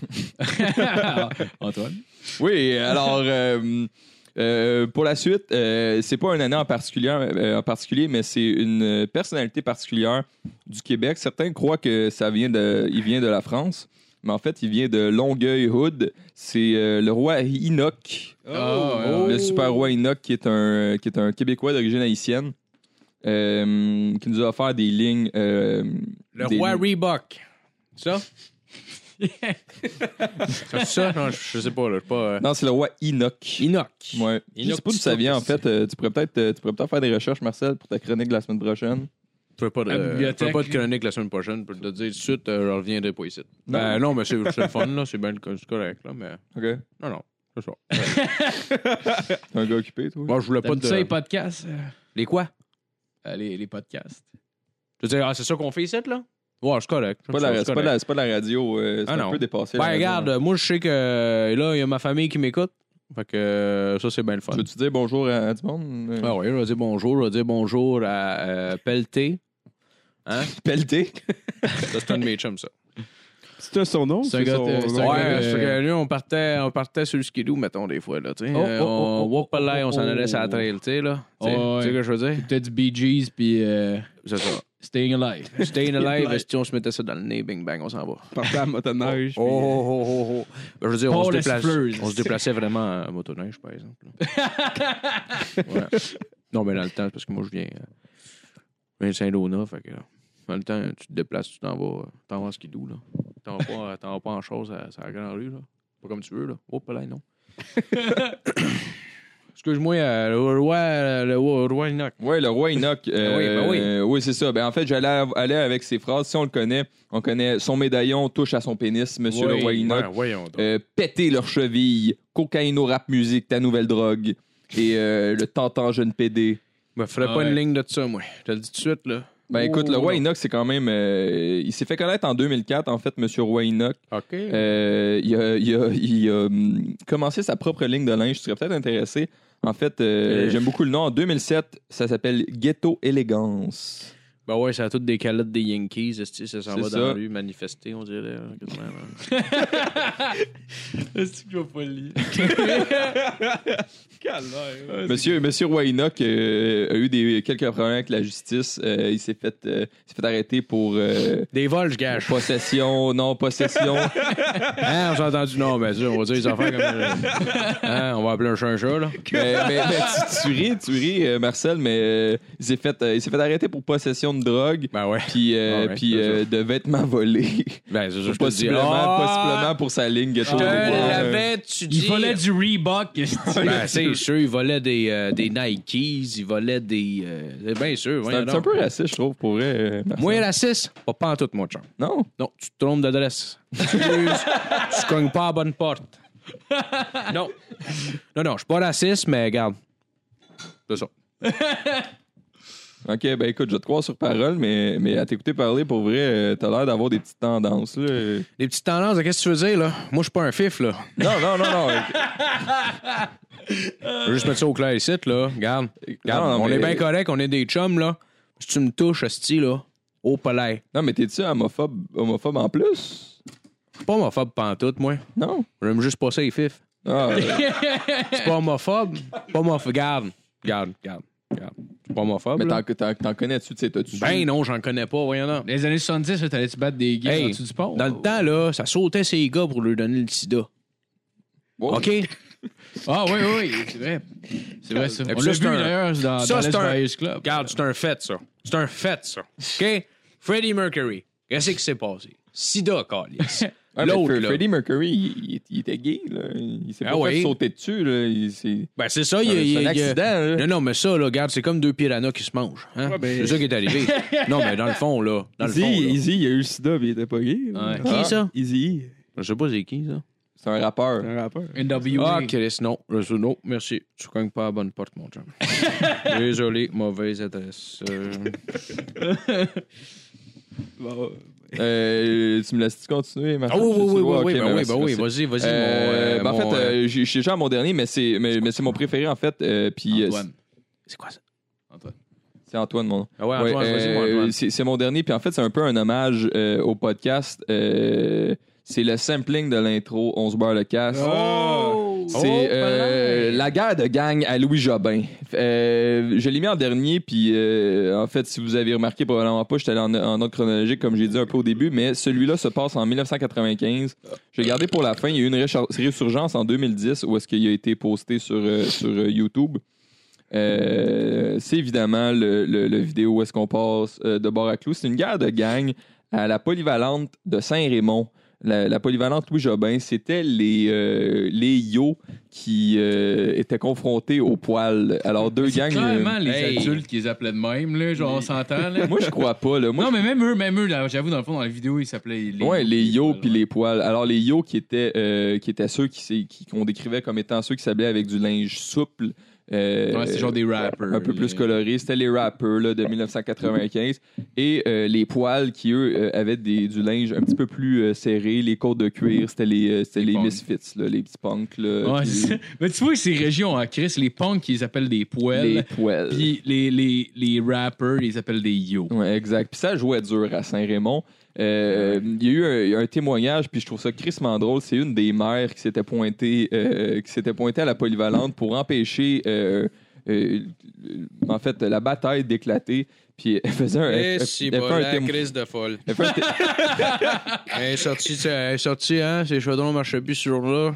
Antoine? Oui, alors, euh, euh, pour la suite, euh, c'est pas une année en particulier, euh, en particulier mais c'est une personnalité particulière du Québec. Certains croient que ça vient de, il vient de la France, mais en fait, il vient de Longueuil-Hood. C'est euh, le roi Enoch. Oh, Le super roi Enoch, qui est un, qui est un Québécois d'origine haïtienne, euh, qui nous a offert des lignes. euh, Le des roi lignes- Reebok. Ça? c'est ça? Non, je, je sais pas. Là, je sais pas euh, Non, c'est le roi Enoch. Enoch. Ouais. Je Enoch sais pas d'où ça vient, en fait. Euh, tu pourrais peut-être euh, tu pourrais peut-être faire des recherches, Marcel, pour ta chronique de la semaine prochaine. Je fais pas de, je fais pas de chronique la semaine prochaine pour te dire tout de suite, euh, je reviendrai pas ici. Non. Non, non mais c'est c'est le fun, là. C'est bien c'est correct, là. Mais OK. non, non. C'est ça. T'es un gars occupé, toi? Moi, je voulais pas de. ça, les podcasts? euh? Les quoi? Euh, les, les podcasts. Tu veux dire, ah, c'est ça qu'on fait ici, là? Ouais, c'est correct. C'est pas, la, c'est, pas la, c'est pas la radio. euh, c'est Ah un non. peu dépassé. Ben, regarde, euh, moi, je sais que euh, là, il y a ma famille qui m'écoute. Fait que euh, ça, c'est bien le fun. Veux-tu dire bonjour à, à du monde? Euh, Ah oui, je vais dire bonjour. Je vais dire bonjour à euh, Pelleté. Hein? Pelleté. Ça, c'est un de mes chums, ça. C'était son nom? C'est un gars son Ouais, c'est que lui, on partait, on partait sur le skidoo, mettons, des fois, là, tu sais. Oh, Euh, oh, on, oh, oh, whoop, là, on s'en oh, allait sur la oh. trail, tu sais, là. Tu sais Oh, ce que je veux dire? Peut-être du Bee Gees, puis euh, C'est ça. Staying Alive. Staying alive, si on se mettait ça dans le nez, bing bang, on s'en va. Partait à motoneige. Oh, oh, oh, oh, oh. Je veux dire, on se, déplace, on se déplaçait vraiment à motoneige, par exemple. Ouais. Non, mais dans le temps, c'est parce que moi, je viens, euh, je viens de Saint-Donat, fait que dans le temps, tu te déplaces, tu t'en vas, t'en vas en skidoo, là. T'en vas pas, t'en vas pas en chose à, à la grande rue, là. Pas comme tu veux, là. Oh, pas là, non. Excuse-moi, euh, le roi, le roi, le roi Enoch. Ouais, le roi Enoch. euh, oui, ben oui. euh, oui, c'est ça. Ben, en fait, j'allais aller avec ses phrases. Si on le connaît, on connaît son médaillon touche à son pénis, monsieur le roi Enoch. Voyons donc. Euh, péter leurs chevilles, cocaïno rap musique, ta nouvelle drogue. Et euh, le tentant jeune PD. Me ferais Ah pas ouais. une ligne de ça, moi. Je te le dis tout de suite, là. Ben écoute, le. Enoch, c'est quand même. euh, il s'est fait connaître en 2004, en fait, monsieur Enoch. OK. Euh, il a, il a- il a, hum, commencé sa propre ligne de linge. Tu serais peut-être intéressé. En fait, Euh. j'aime beaucoup le nom. En 2007, ça s'appelle Ghetto Élégance. Ben ouais, ça a toutes des calottes des Yankees, ça s'en va ça. dans la rue manifester, on dirait. quasiment, là. Est-ce que je? Monsieur, monsieur Roy Enoch euh, a eu des, quelques problèmes avec la justice. Euh, il s'est fait, euh, fait arrêter pour euh, Des vols, je gâche. possession, non possession. Hein, on s'est entendu, non, mais ça, on va dire des affaires comme. euh, Hein, on va appeler un chat un chat, là. mais mais- mais tu, tu ris, tu ris, euh, Marcel, mais euh, il s'est fait, euh, il s'est fait arrêter pour possession de drogue. Ben ouais. Puis, euh, Ah ouais, puis euh, de vêtements volés. Ben, je te dis. possiblement, possiblement pour sa ligne ghetto. Je l'avais, tu dis. Il fallait du Reebok. Ben, c'est sûr, il volait des, euh, des Nikes, il volait des. euh, c'est bien sûr, C'est un, un peu raciste, je trouve, pour vrai. Moi, raciste, pas, pas en tout, mon chum. Non? Non, tu te trompes d'adresse. Tu, tu cognes pas à la bonne porte. Non. Non, non, je suis pas raciste, mais regarde. C'est ça. OK, ben écoute, je te croire sur parole, mais, mais à t'écouter parler, pour vrai, euh, t'as l'air d'avoir des petites tendances. Là. Les petites tendances, qu'est-ce que tu veux dire, là? Moi, je suis pas un fif, là. Non, non, non, non. Je veux juste mettre ça au clair ici, là. Regarde. Regarde, Non, non, on mais- est bien correct, on est des chums, là. Si tu me touches, esti, là, au palais. non, mais t'es-tu homophobe, homophobe en plus? Je suis pas homophobe pantoute, moi. Non? J'aime juste pas ça, les fifs. Ah, ouais. C'est pas homophobe. Pas homophobe. Garde. Garde, garde, garde. C'est pas homophobe, mais là. t'en, t'en, t'en connais-tu? t'sais, T'as-tu Ben non, j'en connais pas, voyons donc. Les années 70, là, t'allais-tu battre des gays Hey, du pont? Dans le temps, là, ça sautait ces gars pour leur donner le sida. Wow. OK? Ah oui, oui, c'est vrai. C'est vrai, ça. Et On l'a ça, vu c'est un- d'ailleurs dans, ça, dans c'est Les un- Club. Regarde, c'est un fait, ça. C'est un fait, ça. OK? Freddie Mercury. Qu'est-ce qui s'est passé? Sida, Carlis. Ouais, mais L'autre. Freddie Mercury, il, il- il était gay. Là. Il s'est Ah pas fait sauter dessus. Là. Il, c'est, Ben, c'est ça, il y a. c'est un accident. là. Non, non, mais ça, là, regarde, c'est comme deux piranhas qui se mangent. Hein? Ouais, ben- C'est ça qui est arrivé. non, mais dans le fond, là. Dans le Easy, fond, là. Easy, il a eu le sida, mais il était pas gay. Ouais. Qui, ça? Easy, Je sais pas c'est qui, ça. C'est un rappeur. c'est un rappeur. NWA. Ah, Chris, non. Non, merci. Tu cognes pas à la bonne porte, mon chum. Désolé, mauvaise adresse. Euh, Bon, Euh, tu me laisses continuer, Martin? Ah oui, oui, oui, oui, Ok, oui, ben, ben oui, ben oui, vas-y, vas-y. Euh, euh, ben, en fait, euh, je suis déjà à mon dernier, mais c'est, mais, mais mon préféré, en fait. puis, Antoine. C'est quoi ça? c'est Antoine, mon nom. Ah ouais, Ouais, Antoine, Antoine. c'est, mon dernier, puis en fait, c'est un peu un hommage au podcast. C'est le sampling de l'intro On se barre le casse. Oh! C'est Oh, euh, palais. la guerre de gang à Louis Jobin. Euh, je l'ai mis en dernier, puis euh, en fait, si vous avez remarqué, probablement pas, j'étais allé en, en ordre chronologique, comme j'ai dit un peu au début, mais celui-là se passe en 1995. Je l'ai gardé pour la fin. Il y a eu une résurgence en 2010 où est-ce qu'il a été posté sur, euh, sur euh, YouTube. Euh, c'est évidemment le, le- le vidéo où est-ce qu'on passe euh, de bord à clou. C'est une guerre de gang à la polyvalente de Saint-Raymond. La, la polyvalente Louis Jobin, c'était les, euh, les yo qui euh, étaient confrontés au poil. Alors, deux C'est gangs. clairement les Hey. adultes qui les appelaient de même, là, genre on s'entend. Là. Moi, je crois pas. Là. Moi, non, mais même eux, même eux, là, j'avoue, dans le fond, dans la vidéo, ils s'appelaient les. Ouais, les yo puis les poils. Alors les yo qui étaient euh, qui étaient ceux qui s'est- qui- qu'on décrivait comme étant ceux qui s'habllaient avec du linge souple. Euh, Ouais, c'est genre des rappers. un peu plus colorés. C'était les rappers là, de 1995. Et euh, les poils qui, eux, euh, avaient des, du linge un petit peu plus serré. Les côtes de cuir, c'était les, les misfits, là, les petits punks. Là, Ouais. Mais tu vois, ces régions en Chris, les punks, ils appellent des les poils. poils. Puis les, les, les rappers, ils appellent des yo. Ouais, exact. Puis ça jouait dur à Saint-Raymond. Euh, Il y a eu un, un témoignage, puis je trouve ça crissement drôle. C'est une des mères qui s'était pointée, euh, qui s'était pointée à la polyvalente pour empêcher, euh, euh, en fait, la bataille d'éclater. Puis elle faisait un, elle- Eh, elle- elle fait bon, un la témo- crise de folle. elle fait un Elle est sortie, elle est sortie, hein? Ses cheveux ne marchaient plus ce jour-là.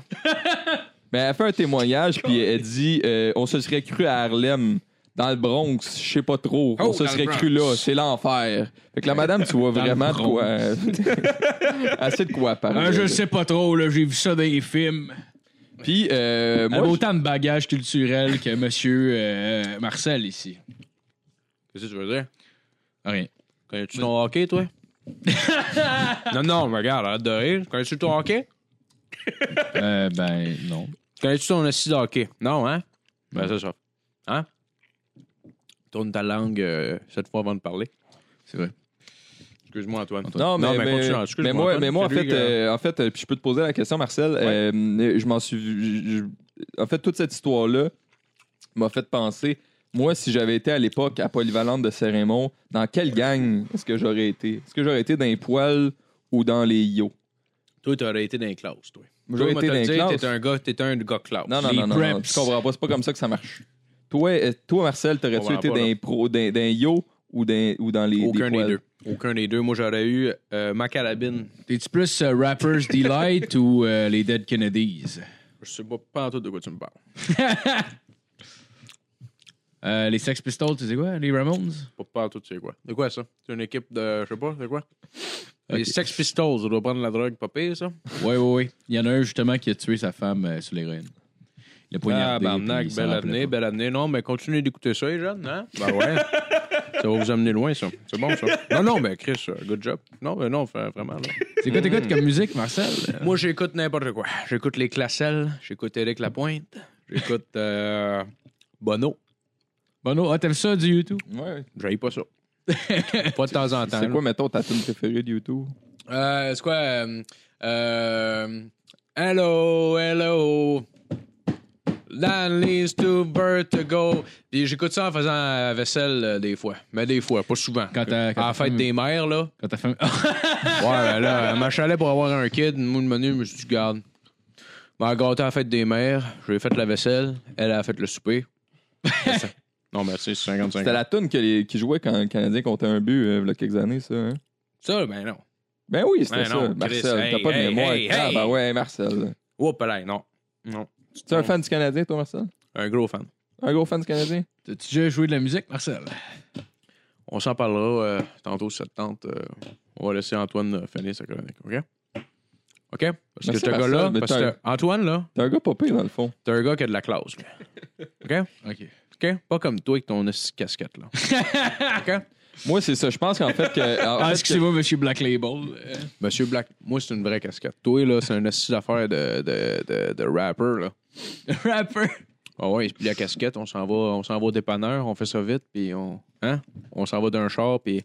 mais elle fait un témoignage, puis elle dit, euh, on se serait cru à Harlem. Dans le Bronx, je sais pas trop. Oh, on se serait cru là. C'est l'enfer. Fait que la madame, tu vois vraiment de quoi. Assez de quoi parler. Ah, je sais pas trop, là, j'ai vu ça dans les films. Puis, euh, moi, autant de bagages culturels que monsieur euh, Marcel ici. Qu'est-ce que tu veux dire? Rien. Connais-tu ton hockey, toi? non, non, mais regarde, arrête de rire. Connais-tu ton hockey? Euh, ben, non. Connais-tu ton assis de hockey? Non, hein? Ben, c'est ça. Hein? Tourne ta langue euh, cette fois avant de parler. C'est vrai. Excuse-moi, Antoine. Non, mais, mais, continue. Excuse-moi, mais moi, Antoine. mais moi en C'est lui fait, euh, en fait, euh, puis je peux te poser la question, Marcel. euh, je m'en suis, je- je- en fait, toute cette histoire-là m'a fait penser. Moi, si j'avais été à l'époque à Polyvalente de Saint-Raymond, dans quelle gang est-ce que j'aurais été? Est-ce que j'aurais été dans les poils ou dans les yo? Toi, t'aurais été dans les classes, toi. J'aurais été dans les classes. T'es un gars, t'es un gars classe. Non, non, Les non, non, non, tu comprends pas. C'est pas comme ça que ça marche. Toi, euh, toi Marcel, t'aurais-tu été pas, dans là. les pro, les yo ou dans, ou dans les Aucun des poils? deux. Aucun des deux. Moi, j'aurais eu euh, ma carabine. T'es-tu plus euh, Rappers Delight ou euh, les Dead Kennedys? Je sais pas, pas en tout de quoi tu me parles. Euh, les Sex Pistols, tu sais quoi? Les Ramones? Pas, pas en tout, c'est quoi? C'est quoi ça? C'est une équipe de. Je sais pas, c'est quoi? Les. Sex Pistols, ça doit prendre la drogue, pas pire, ça? Ouais, ouais, ouais. Il y en a un justement qui a tué sa femme euh, sur l'héroïne. Il a Ah, barnac, avenue, pas. belle avenue. Non, mais continuez d'écouter ça, les jeunes, hein? Ben ouais. ça va vous amener loin, ça. C'est bon, ça. Non, non, mais Chris, euh, good job. Non, mais non, vraiment, là. C'est quoi t'écoutes comme musique, Marcel? Moi, j'écoute n'importe quoi. J'écoute les Classelles, j'écoute Éric Lapointe, j'écoute euh, Bono. Bono, ah, t'aimes ça du YouTube? Ouais. J'aille pas ça. pas de temps en temps. C'est quoi, mettons, ta tune préférée de YouTube? Euh, c'est quoi? Euh, euh, hello, hello. Land leads to vertigo. Puis j'écoute ça en faisant la vaisselle euh, des fois. Mais des fois, pas souvent. Quand t'as- quand à la t'as fête fait- des mères, là. Quand t'as fait. Ouais, ben là, elle m'a chalé pour avoir un kid. Moi, le menu, je me suis dit, garde. M'a gâté à la fête des mères. J'ai fait la vaisselle. Elle a fait le souper. C'est ça. non, merci, c'est 55 C'était la tune que les- qui jouait quand le Canadien comptait un but euh, il y a quelques années, ça. Hein? Ça, ben non. Ben oui, c'était Ben ça. non, Marcel, Chris, t'as hey, pas de hey, mémoire. hey, ah, hey. ben ouais, Marcel. Oups, là, non. Non. Tu es un fan du Canadien, toi, Marcel? Un gros fan. Un gros fan du Canadien? T'as-tu déjà joué de la musique, Marcel? On s'en parlera euh, tantôt cette tente. euh, on va laisser Antoine euh, finir sa chronique, OK? OK? Parce Merci, que ce Marcel, gars-là, mais parce que t'as- Antoine, là, T'es un gars pire, dans le fond. t'es un gars qui a de la classe. lui. OK? OK. OK? Pas comme toi avec ton esti de casquette, là. OK? Moi, c'est ça. Je pense qu'en fait que. en Ah, fait, excusez-moi, monsieur Black Label. Euh, Monsieur Black, moi, c'est une vraie casquette. Toi, là, c'est un esti d'affaire de, de, de, de rapper, là. Rapper. Ah ouais, il se plie la casquette, on s'en va, on s'en va au dépanneur, on fait ça vite, puis on, hein? On s'en va d'un char, puis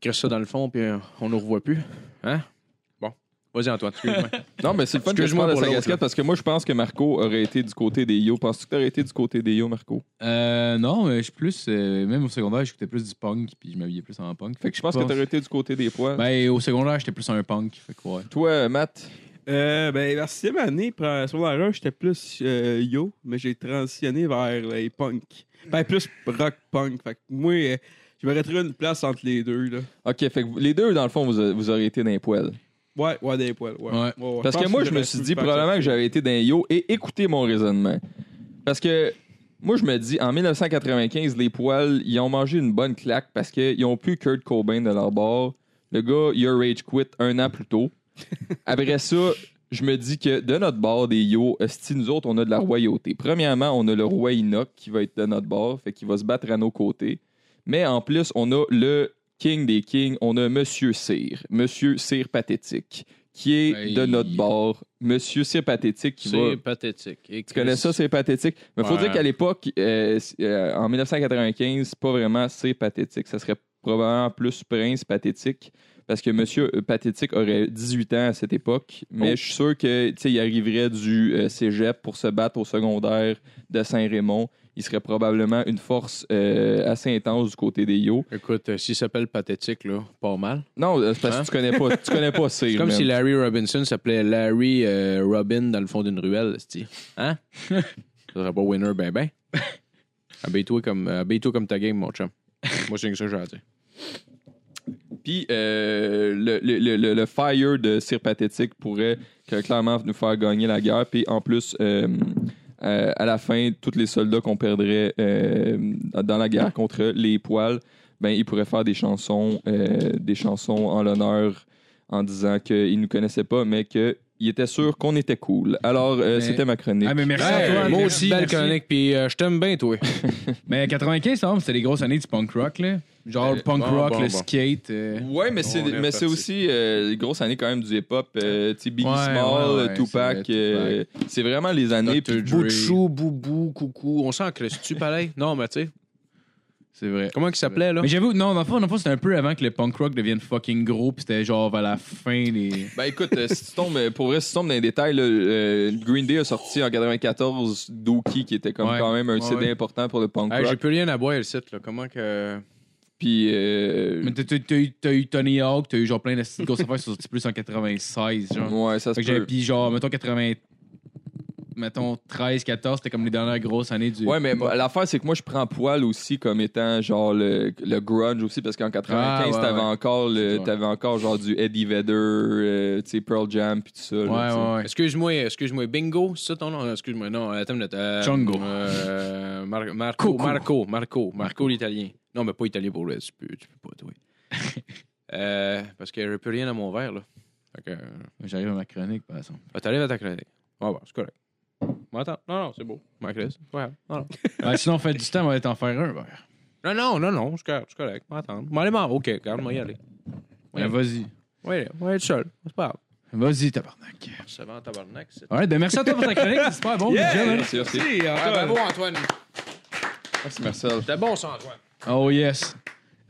crisse ça dans le fond, puis euh, on nous revoit plus, hein? Bon, vas-y Antoine, excuse-moi. Non, mais c'est le fun que je parle de sa casquette parce que moi, je pense que Marco aurait été du côté des Yo. Penses-tu que t'aurais été du côté des Yo, Marco? Euh, non, mais je suis plus. euh, même au secondaire, j'écoutais plus du punk, puis je m'habillais plus en punk. Fait que je pense que t'aurais été du côté des poils. Ben, au secondaire, j'étais plus un punk. Fait que, ouais. Toi, Matt, Euh, ben, la sixième année, la run, j'étais plus euh, yo, mais j'ai transitionné vers les punk. Ben, plus rock punk. Fait que moi, euh, je me une place entre les deux, là. OK, fait que les deux, dans le fond, vous, a- vous auriez été dans les poils. Ouais, ouais, des poils. Ouais. Ouais. ouais. Parce que pense moi, je me j'aurais suis pu dit faire probablement que j'avais été dans les Yo et écoutez mon raisonnement. Parce que moi, je me dis, en 1995, les poils, ils ont mangé une bonne claque parce qu'ils ont plus Kurt Cobain de leur bord. Le gars, il a rage quit un an plus tôt. Après ça, je me dis que de notre bord des Yo, si nous autres, on a de la royauté. Premièrement, on a le roi Enoch qui va être de notre bord, fait qu'il va se battre à nos côtés. Mais en plus, on a le king des kings, on a Monsieur Cyr, Monsieur Cyr pathétique, qui est Hey. de notre bord. Monsieur Cyr pathétique qui va... C'est pathétique. Et Tu connais ça, c'est pathétique? Mais il faut dire qu'à l'époque, euh, euh, en 1995, c'est pas vraiment c'est pathétique. Ça serait probablement plus prince pathétique. Parce que Monsieur euh, Pathétique aurait 18 ans à cette époque. Mais Oh. je suis sûr que tu sais, il arriverait du euh, cégep pour se battre au secondaire de Saint-Raymond. Il serait probablement une force euh, assez intense du côté des Yo. Écoute, euh, s'il s'appelle pathétique, là, pas mal. Non, c'est parce Hein? que tu connais pas, tu connais pas C'est comme si Larry Robinson s'appelait Larry Robin dans le fond d'une ruelle, esti. Hein? ça serait pas winner, ben ben. Habille-toi comme, comme ta game, mon chum. Moi, c'est ça que j'ai à dire. Puis euh, le, le, le- fire de Cyr Pathétique pourrait que- clairement nous faire gagner la guerre. Puis en plus, euh, euh, à la fin, tous les soldats qu'on perdrait dans la guerre contre les poils, ben, ils pourraient faire des chansons, des chansons en l'honneur en disant qu'ils ne nous connaissaient pas, mais qu'ils étaient sûrs qu'on était cool. Alors, euh, Mais- c'était ma chronique. Ah, mais merci Hey, Antoine. moi merci, aussi, belle merci. chronique, puis euh, je t'aime bien, toi. Mais 95, ça, c'était les grosses années du punk rock, là. Genre le Euh, punk bon, rock, bon, le bon. skate. euh, Ouais, mais c'est On est mais c'est aussi euh, les grosses années quand même du hip-hop. euh, tu sais, Biggie Ouais, Small, ouais, ouais, Tupac. c'est vrai, euh, c'est vraiment les années. Dr. puis- Dre. Boutchou, Boubou, Coucou. On s'en crée-tu pareil? Non, mais tu sais. C'est vrai. Comment il s'appelait, là? Mais j'avoue, non, dans le fond, dans le fond, c'était un peu avant que le punk rock devienne fucking gros, puis c'était genre vers la fin des. Ben écoute, euh, si tu tombes, euh, pour vrai, si tu tombes dans les détails, là, euh, Green Day a sorti en 94 Dookie, qui était comme Ouais. quand même un Ouais, CD ouais. important pour le punk Hey, j'ai rock. plus rien à boire, le site, là. Comment que. Puis, euh, Mais t'as- t'as t'as eu, t'as eu Tony Hawk, t'as eu genre plein de grosses affaires qui sont sorties plus en 96, genre. ouais, ça se Fait que j'avais, peut. puis genre, mettons 80. Mettons 13, 14, c'était comme les dernières grosses années du. Ouais, mais l'affaire, c'est que moi, je prends poil aussi comme étant genre le, le grunge aussi, parce qu'en 95, Ah, ouais, t'avais ouais. encore, le, t'avais encore genre du Eddie Vedder, euh, tu sais, Pearl Jam, puis tout ça. Ouais, ouais, ouais. Excuse-moi, excuse-moi, Bingo, c'est ça ton nom? Excuse-moi, non, attends une minute. Euh, Chongo. euh, Mar- Marco. Marco, Marco, Marco l'italien. Non, mais pas italien pour lui, tu peux, tu peux pas, toi. euh, parce qu'il n'y avait plus rien à mon verre, là. Euh, J'arrive à ma chronique, par exemple. ah, t'arrives à ta chronique. Ah, bon, c'est correct. Bon, attends, non, non, c'est beau. Ma crise, c'est pas grave. Non, non. Ouais, sinon, on fait du temps, on va t'en faire un. ben. non, non, non, non, c'est correct, c'est correct. Bon, attends. Bon, allez, bon, ok, regarde, moi y aller. Ben, vas-y. Oui, on va être seul, c'est pas grave. Vas-y, tabarnak. Ça va en tabarnak, c'est. Ouais, ben merci à toi pour ta chronique, c'est super bon. Yeah! hein. Merci, merci. Merci, Ah, Antoine. bravo, Antoine. Merci, Marcel. C'était bon, ça, Antoine. Oh yes.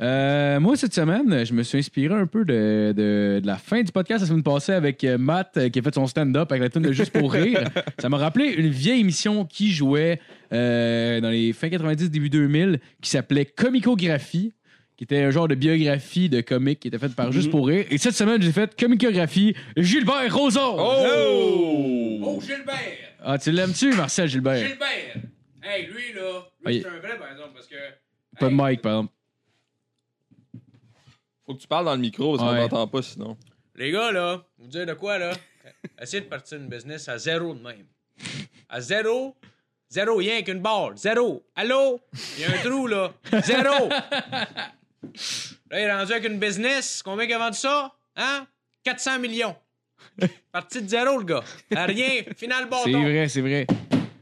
Euh, moi, cette semaine, je me suis inspiré un peu de, de- de la fin du podcast la semaine passée avec euh, Matt euh, qui a fait son stand-up avec la tune de Juste pour rire. Ça m'a rappelé une vieille émission qui jouait euh, dans les fins 90, début 2000 qui s'appelait Comicographie qui était un genre de biographie de comique qui était faite par Juste pour rire. Et cette semaine, j'ai fait Comicographie Gilbert Rozon. Oh! Oh, Gilbert! Ah, tu l'aimes-tu, Marcel Gilbert? Gilbert! Hey, lui, là, Ah, il- c'est un vrai, par exemple, parce que. Pas de mic, par exemple. Faut que tu parles dans le micro, parce qu'on Ouais. t'entend pas sinon. Les gars, là, vous dire de quoi, là? Essayez de partir une business à zéro de même. À zéro, zéro, rien qu'une barre. Zéro. Allô? Il y a un trou, là. Zéro. Là, il est rendu avec une business. Combien il a vendu ça? Hein? 400 millions. Parti de zéro, le gars. À rien. Final bâton. C'est vrai, c'est vrai.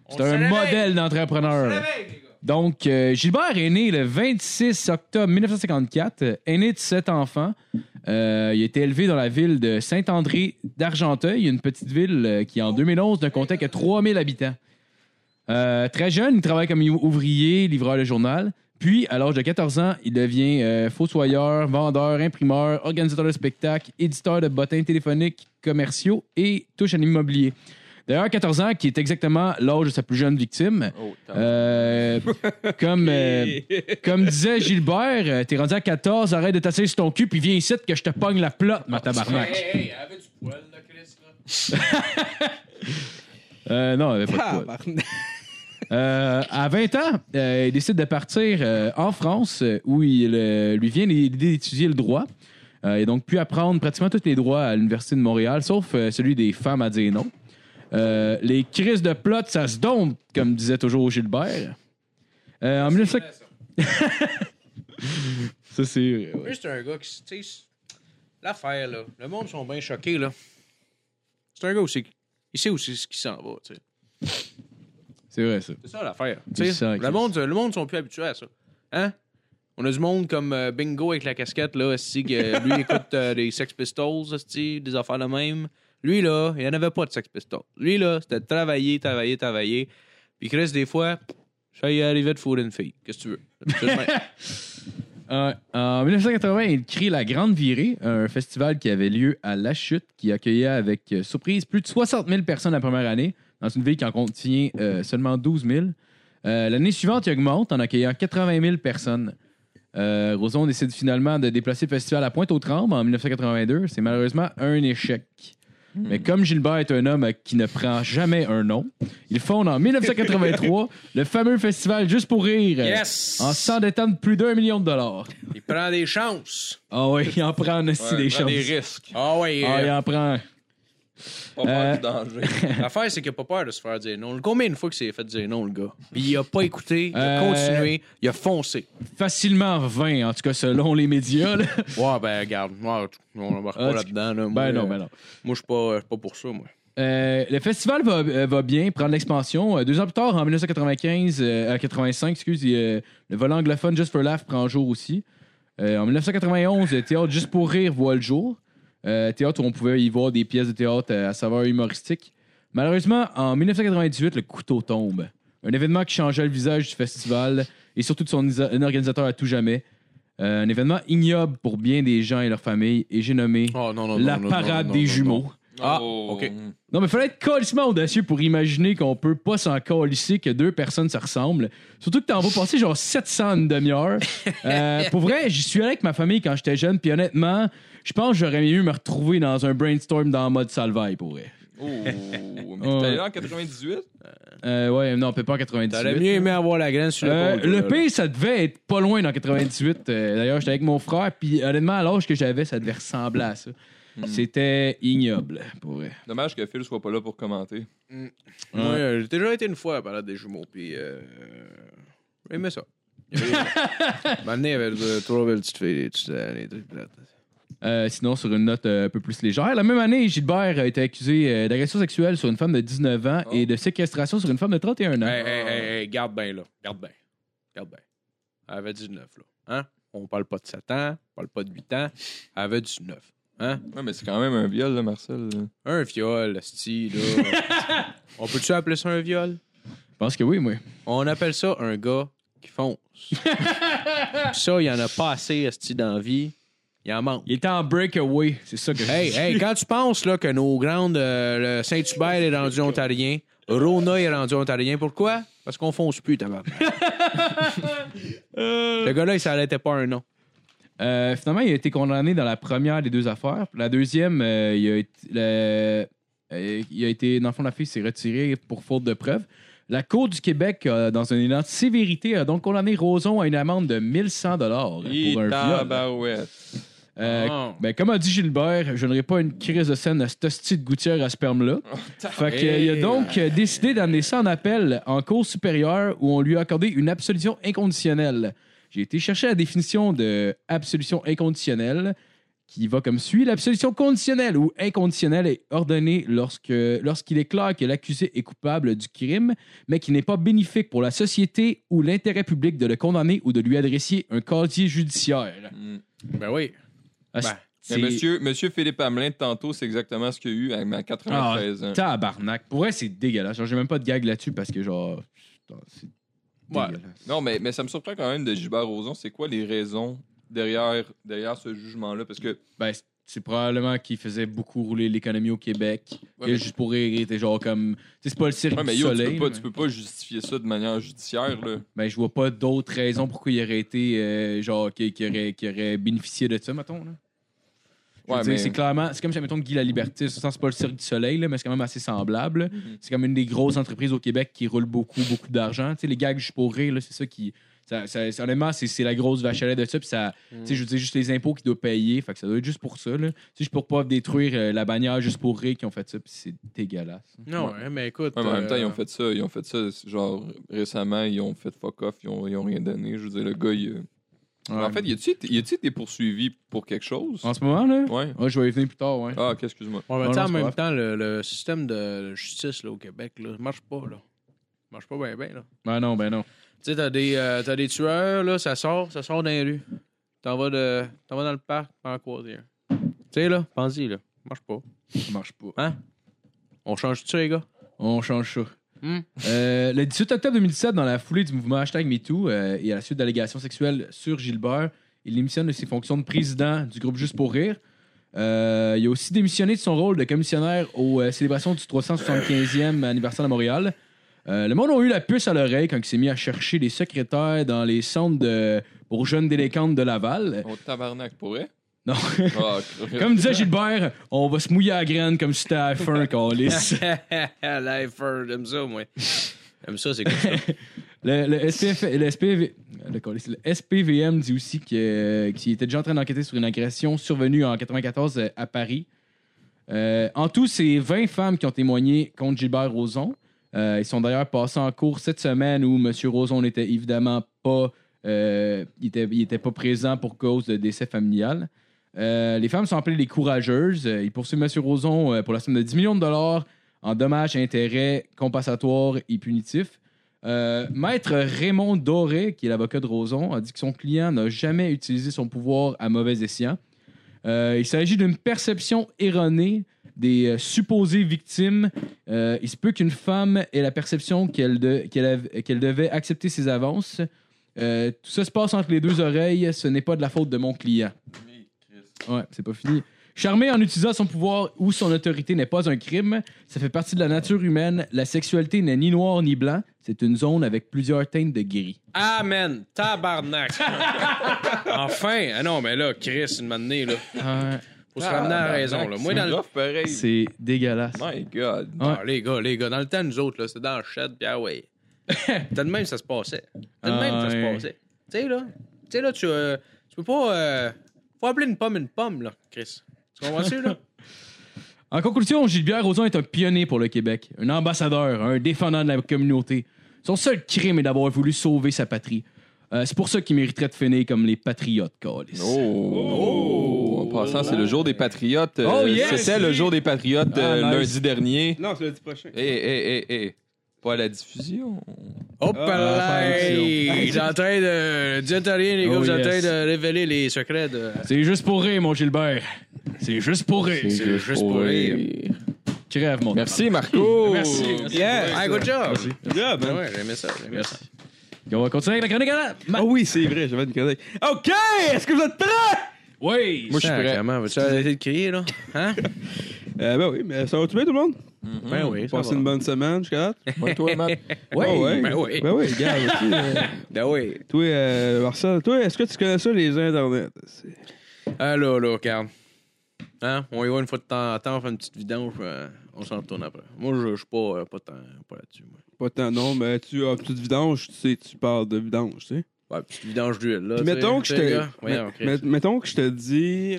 On C'est un réveille. modèle On se d'entrepreneur. réveille, les gars. Donc, euh, Gilbert est né le 26 octobre 1954, euh, aîné de sept enfants. Euh, il a été élevé dans la ville de Saint-André d'Argenteuil, une petite ville euh, qui, en 2011, ne comptait que 3000 habitants. Très jeune, il travaille comme ouvrier, livreur de journal. Puis, à l'âge de 14 ans, il devient fossoyeur, vendeur, imprimeur, organisateur de spectacles, éditeur de bottins téléphoniques commerciaux et touche à l'immobilier. D'ailleurs, 14 ans, qui est exactement l'âge de sa plus jeune victime. Oh, Euh, comme, euh, comme disait Gilbert, euh, t'es rendu à 14, arrête de t'asseoir sur ton cul, puis viens ici que je te pogne la plotte, ma tabarnak. Hey, hey, hey, avait du poil, là, Chris, là. Non, avait pas de poil. Euh, à 20 ans, euh, il décide de partir euh, en France, où il lui vient l'idée d'étudier le droit. Il a donc pu apprendre pratiquement tous les droits à l'Université de Montréal, sauf celui des femmes à dire non. Euh, les crises de plot, ça se dompte, comme disait toujours Gilbert. Euh, en 1900... Ça, c'est... ouais. Lui, c'est un gars qui, tu sais, l'affaire, là, le monde sont bien choqués, là. C'est un gars aussi, il sait aussi ce qui s'en va, tu sais. C'est vrai, ça. C'est ça l'affaire. Le monde, le monde sont plus habitués à ça. Hein? On a du monde comme euh, Bingo avec la casquette, là, esti, que lui écoute euh, des Sex Pistols, esti, des affaires de même. Lui, là, il n'y en avait pas de Sex Pistols. Lui, là, c'était travailler, travailler, travailler. Puis Chris, des fois, ça y arrivait de fourrer une fille. Qu'est-ce que tu veux? Euh, en 1980, il crée La Grande Virée, un festival qui avait lieu à La Chute, qui accueillait avec euh, surprise plus de 60 000 personnes la première année, dans une ville qui en contient euh, seulement 12 000. Euh, L'année suivante, il augmente en accueillant 80 000 personnes. Roson décide finalement de déplacer le festival à Pointe-aux-Trembles en 1982. C'est malheureusement un échec. Mais comme Gilbert est un homme qui ne prend jamais un nom, il fonde en 1983 le fameux festival Juste pour rire. Yes! en s'endettant de plus d'un million de dollars. Il prend des chances. Ah oui, il en prend aussi Ouais, des prends choses. des risques. Ah ouais, Ah, il euh, en prend. Pas peur Euh, du danger. l'affaire, c'est qu'il a pas peur de se faire dire non. Combien de fois qu'il s'est fait dire non, le gars? Puis il a pas écouté, il a Euh, continué, il a foncé. Facilement 20, en tout cas, selon les médias. là. Ouais, ben, regarde, moi, on embarque Ah, pas là-dedans. Là. Ben non, euh, ben non. Moi, je suis pas, je suis pas pour ça, moi. Euh, le festival va, euh, va bien, prendre l'expansion. Euh, deux ans plus tard, en 1995, euh, à 85, excuse, euh, le volet anglophone Just for Laugh prend jour aussi. Euh, en 1991, le théâtre Juste pour rire voit le jour. Euh, théâtre où on pouvait y voir des pièces de théâtre euh, à saveur humoristique. Malheureusement, en 1998, le couteau tombe. Un événement qui changeait le visage du festival et surtout de son organisateur à tout jamais. Euh, un événement ignoble pour bien des gens et leurs familles, et j'ai nommé Oh, non, non, la non, parade non, des non, jumeaux. non. Ah. OK. Non, mais fallait être colissement audacieux pour imaginer qu'on peut pas s'en calisser que deux personnes se ressemblent. Surtout que t'en vas passer genre 700 en une demi-heure. Euh, pour vrai, j'y suis allé avec ma famille quand j'étais jeune, puis honnêtement, je pense que j'aurais mieux me retrouver dans un brainstorm dans le mode salvaille, pour vrai. Oh, mais t'es allé en 98? Euh, ouais, non, peut pas en 98. T'aurais mieux aimé avoir la graine sur Euh, le là. pire, ça devait être pas loin dans 98. Euh, D'ailleurs, j'étais avec mon frère, puis honnêtement, à l'âge que j'avais, ça devait ressembler à ça. C'était ignoble, pour vrai. Dommage que Phil soit pas là pour commenter. Moi, euh, j'ai déjà été une fois à parade des jumeaux, puis euh, j'ai aimé ça. Maintenant, il y avait trois belles petites filles, tout ça, les trucs plates. Euh, sinon, sur une note euh, un peu plus légère, la même année, Gilbert a été accusé euh, d'agression sexuelle sur une femme de 19 ans et de séquestration sur une femme de 31 ans. Hey, hey, hey, hey, garde bien, là. Garde bien. Garde bien. Elle avait 19, là. Hein? On parle pas de 7 ans, on parle pas de 8 ans. Elle avait 19. Hein? Ouais, mais c'est quand même un viol, là, Marcel. là. Un viol, style, là. on peut-tu appeler ça un viol? Je pense que oui, moi. On appelle ça un gars qui. Puis ça, il y en a pas assez, esti, dans la vie. Il en manque. Il est en breakaway, c'est ça que je Hey, dis. hey, quand tu penses là, que nos grandes. euh, le Saint-Hubert est rendu ontarien, Rona est rendu ontarien, pourquoi? Parce qu'on fonce plus, tabarnak. Le gars-là, il s'arrêtait pas un nom. Euh, finalement, il a été condamné dans la première des deux affaires. La deuxième, euh, il, a été, le- euh, il a été. Dans le fond, la fille s'est retirée pour faute de preuves. La Cour du Québec, euh, dans un élan de sévérité, a donc condamné Roson à une amende de 1100 dollars pour un viol. tabarouette. Euh, Oh. ben, comme a dit Gilbert, je n'aurai pas une crise de scène à cette hostie de gouttière à sperme-là. fait que, euh, il a donc euh, décidé d'amener ça en appel en cour supérieure où on lui a accordé une absolution inconditionnelle. J'ai été chercher la définition de absolution inconditionnelle qui va comme suit. L'absolution conditionnelle ou inconditionnelle est ordonnée lorsque, lorsqu'il est clair que l'accusé est coupable du crime, mais qui n'est pas bénéfique pour la société ou l'intérêt public de le condamner ou de lui adresser un casier judiciaire. Mm. Ben oui. Ah, Ben, Mais monsieur, monsieur Philippe Hamelin, tantôt, c'est exactement ce qu'il y a eu à ma 93 ans. Ah, tabarnak. Pour vrai, c'est dégueulasse. Genre, j'ai même pas de gag là-dessus parce que, genre, c'est Ouais. dégueulasse. Non, mais, mais ça me surprend quand même de Gilbert Rozon. C'est quoi les raisons derrière, derrière ce jugement-là? Parce que Ben, c'est- probablement qu'il faisait beaucoup rouler l'économie au Québec. Ouais, Et mais- juste pour rire, était genre comme. C'est pas le cirque Ouais, mais du yo, tu, soleil. peux pas, mais- tu peux pas justifier ça de manière judiciaire. Là. Ben, je vois pas d'autres raisons pourquoi il aurait été, euh, genre, qui, qui aurait, aurait bénéficié de ça, mettons. Là. Je Ouais, mais- C'est clairement, c'est comme, mettons, Guy La Liberté. Ça, c'est pas le Cirque du Soleil, là, mais c'est quand même assez semblable. Mhm. C'est comme une des grosses entreprises au Québec qui roule beaucoup, beaucoup d'argent. Tu sais, les gags juste pour rire, là, c'est ça qui. Ça, ça- ça- honnêtement, c'est, c'est la grosse vache à lait de ça. Puis ça, tu sais, je veux dire, juste les impôts qu'il doit payer. Fait que ça doit être juste pour ça. Là. Juste pour pas détruire euh, la bannière juste pour rire qui ont fait ça. Puis c'est dégueulasse. Non, ouais, mais écoute. Ouais, mais en même temps, euh, ils ont fait ça. Ils ont fait ça, genre, récemment, ils ont fait fuck off, ils ont, ils ont rien donné. Je veux dire, le gars, il. Ouais. En fait, y a-tu été- poursuivi pour quelque chose? en ce moment, là, Ouais. ouais, je vais y venir plus tard. Ouais. Ah, ok, excuse-moi. Ouais, mais Non, tu sais, non, en même temps, le, le système de justice là, au Québec là, marche pas. Là. marche pas bien, bien. Là. Ben non, ben non. Tu sais, t'as des, euh, t'as des tueurs, là, ça sort, ça sort dans les rues. T'en vas, de, t'en vas dans le parc, t'en croiser un. Tu sais, là, pense-y, là. Marche pas. Ça marche pas. On change tout ça, les gars? On change ça. Euh, le 18 octobre 2017, dans la foulée du mouvement hashtag MeToo euh, et à la suite d'allégations sexuelles sur Gilbert, il démissionne de ses fonctions de président du groupe Juste pour rire. Euh, il a aussi démissionné de son rôle de commissionnaire aux célébrations du 375e anniversaire de Montréal. Le monde a eu la puce à l'oreille quand il s'est mis à chercher des secrétaires dans les centres de, pour jeunes délinquantes de Laval. On tabarnak pour vrai? Non. Ah, Comme disait Gilbert, on va se mouiller à la graine comme si c'était à la fin qu'on lisse. J'aime ça, moi. J'aime ça, c'est comme ça. Le, le SPF le, SPV le SPVM dit aussi que- qu'il était déjà en train d'enquêter sur une agression survenue en 94 euh, à Paris. Euh, en tout, c'est 20 femmes qui ont témoigné contre Gilbert Rozon. Euh, ils sont d'ailleurs passés en cours cette semaine où M. Rozon n'était évidemment pas, euh, il était, il était pas présent pour cause de décès familial. Euh, les femmes sont appelées les courageuses. Euh, Ils poursuivent M. Rozon euh, pour la somme de 10 millions de dollars en dommages, intérêts compensatoires et punitifs. Maître Raymond Doré, qui est l'avocat de Roson, a dit que son client n'a jamais utilisé son pouvoir à mauvais escient. Il s'agit d'une perception erronée des supposées victimes. Il se peut qu'une femme ait la perception qu'elle devait accepter ses avances. Tout ça se passe entre les deux oreilles. Ce n'est pas de la faute de mon client. Ouais, c'est pas fini. Charmer en utilisant son pouvoir ou son autorité n'est pas un crime. Ça fait partie de la nature humaine. La sexualité n'est ni noir ni blanc. C'est une zone avec plusieurs teintes de gris. Amen. Tabarnak. enfin. Ah non, mais là, Chris, une manée, là. Faut se ramener à la raison, là. Moi, dans le. pareil. C'est dégueulasse. My God. Ah, les gars, les gars, dans le temps, nous autres, là, c'était dans le shed, puis ah ouais. De même, ça se passait. C'était de même, Ah, ça se ouais. passait. Tu sais, là, tu sais, là, tu, euh, tu peux pas. euh, faut appeler une pomme une pomme, là, Chris. Tu comprends-tu, là? En conclusion, Gilbert Rozon est un pionnier pour le Québec, un ambassadeur, un défendant de la communauté. Son seul crime est d'avoir voulu sauver sa patrie. Euh, c'est pour ça qu'il mériterait de finir comme les patriotes, Calis. Oh! En passant, c'est le jour des Patriotes. Euh, Oh, yes! C'était le jour des Patriotes euh, Ah, nice. lundi dernier. Non, c'est lundi prochain. Eh, eh, eh, eh. Pas à la diffusion. Hop Ah, là! en train de. Dites rien, les gars, Oh, vous êtes en train yes. de révéler les secrets de. C'est juste pour rire, mon Gilbert. C'est juste pour rire. C'est juste pour rire. Crève, mon Merci, Marco. Merci. Yeah! Ah, good job! Yeah, Ah man. ouais, j'ai aimé ça, j'ai aimé ça. on va continuer avec la chronique à la- Ma- Ah oui, c'est vrai, j'avais une chronique. OK! Est-ce que vous êtes prêts? Oui! Moi, je suis prêt. Comment? Vas-tu arrêter de crier, là? Hein? Euh, ben oui, mais ça va-tu bien, tout le monde? Ben oui, Passez une bonne semaine date? Ouais, toi, Matt. Oui, ouais. ben oui. Ben oui, regarde. aussi, euh, Ben oui. toi, euh, Marcel, toi, est-ce que tu connais ça, les Internet? C'est- Ah là, là, regarde. Hein? On y va une fois de temps en temps, on fait une petite vidange, euh, on s'en retourne après. Moi, je je suis pas, euh, pas, tant- pas là-dessus. Moi. Pas tant, non, mais tu as petite vidange, tu sais, tu parles de vidange, tu sais. Ouais, petite vidange d'huile, là. Puis tu sais, mettons que je te. met- met- mettons que je te dis.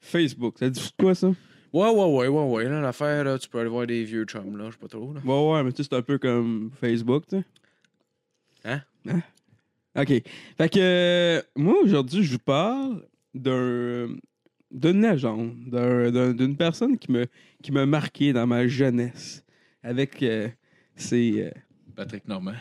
Facebook, ça te dit quoi ça? Ouais, ouais, ouais, ouais, ouais. Là, l'affaire, là, tu peux aller voir des vieux chums, là. Je sais pas trop, là. Ouais, ouais, mais tu sais, c'est un peu comme Facebook, tu sais. Hein? Hein? OK. Fait que euh, moi, aujourd'hui, je vous parle d'un d'une légende, d'un- d'un- d'une personne qui me qui m'a marqué dans ma jeunesse avec euh, ses euh, Patrick Normand.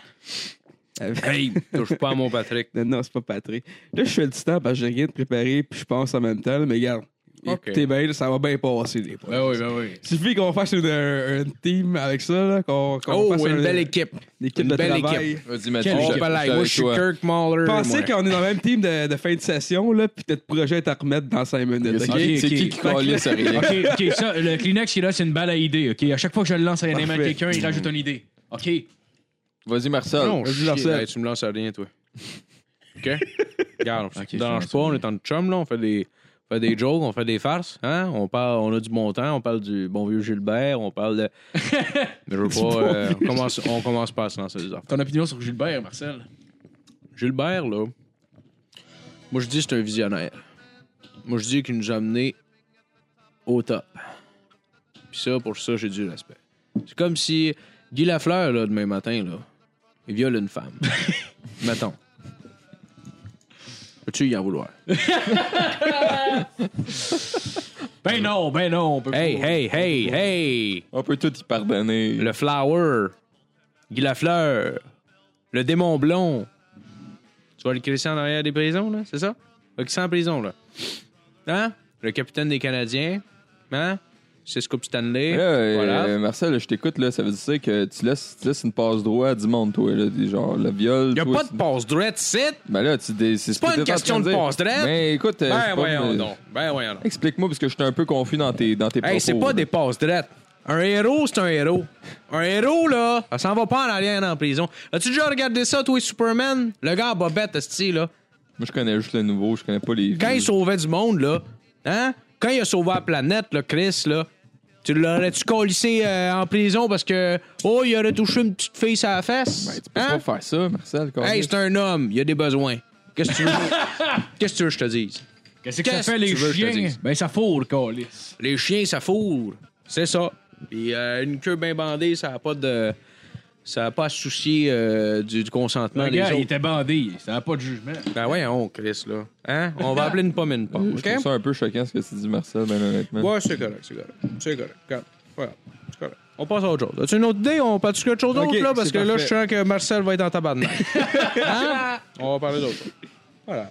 avec- Hey, touche pas à mon Patrick. Non, non, c'est pas Patrick. Là, je fais le temps parce que j'ai rien de préparé puis je pense en même temps, là, mais regarde. Écoutez bien, là, ça va bien passer, les points. Ben oui, ben oui. Il suffit qu'on fasse une, un, un team avec ça, là, qu'on qu'on Oh, fasse une un- belle équipe. une équipe une de belle travail. équipe. Vas-y, Mathieu. Moi, je suis. Kirk Mahler. Pensez moi. qu'on est dans le même team de, de fin de session, là, puis notre projet est à remettre dans 5 minutes. C'est qui- c'est qui à rien? OK, OK, ça, le Kleenex qui est là, c'est une balle à idée. OK, à chaque fois que je le lance à un aimant à quelqu'un, il rajoute une idée. OK? Vas-y, Marcel. Non, Vas-y, Marcel. hey, tu me lances à rien, toi. OK? Regarde, on dérange pas, on est en chum, là, on fait des, on fait des jokes, on fait des farces, hein? On, parle, on a du bon temps, on parle du bon vieux Gilbert, on parle de... Mais je veux pas... euh, on, commence, on commence pas à se lancer des affaires. Ton opinion sur Gilbert, Marcel? Gilbert, là, moi, je dis que c'est un visionnaire. Moi, je dis qu'il nous a amené au top. Puis ça, pour ça, j'ai du respect. C'est comme si Guy Lafleur, là, demain matin, là, il viole une femme. Mettons. Peux-tu y en vouloir? Ben non, ben non, on peut Hey, pas. hey, hey, hey! On peut tout y pardonner. Le Flower. Guy Lafleur. Le démon blond. Tu vas le crisser en arrière des prisons, là? C'est ça? Le crisser en prison, là. Hein? Le capitaine des Canadiens. Hein? C'est Scoop Stanley. Là, euh, voilà. Marcel, je t'écoute, là, ça veut dire que tu laisses, tu laisses une passe droite à du monde, toi. Là, des- genre, le viol. Il n'y a toi, pas de passe droite, c'est. Ben là, tu c'est ce pas une question de passe droite. Ben écoute, euh, Ben pas- voyons euh, donc. Ben voyons. Explique-moi, parce que je suis un peu confus dans tes, dans tes propos. Hey, c'est pas là. des passes droites. Un héros, c'est un héros. Un héros, là, ça s'en va pas en arrière en prison. As-tu déjà regardé ça, toi, Superman? Le gars à bobette, ce là. Moi, je connais juste le nouveau, je connais pas les. Quand il sauvait du monde, là, hein? Quand il a sauvé la planète, là, Chris, là, tu l'aurais-tu collissé euh, en prison parce que, oh, il aurait touché une petite fille sur la fesse? Ben, tu peux Hein? pas faire ça, Marcel. Hey, c'est un homme, il a des besoins. Qu'est-ce que tu veux? Qu'est-ce que tu veux que je te dise? Qu'est-ce que ça Qu'est-ce fait, que les tu veux que je te chiens? dise? Ben, ça fourre. Les chiens, ça fourre. C'est ça. Puis euh, une queue bien bandée, ça n'a pas de. Ça n'a pas à se soucier euh, du, du consentement Le des gars, il était bandé. Ça n'a pas de jugement. Ben voyons, Chris, là. Hein? On va appeler une pomme une pomme, Je OK? trouve ça un peu choquant ce que tu dis, Marcel, ben honnêtement. Ouais, c'est correct, c'est correct. C'est correct. Voilà. C'est correct. On passe à autre chose. As-tu une autre idée? On parle de quelque chose d'autre, là? Parce que là, je sens que Marcel va être en tabarnak. hein? On va parler d'autre chose. Voilà.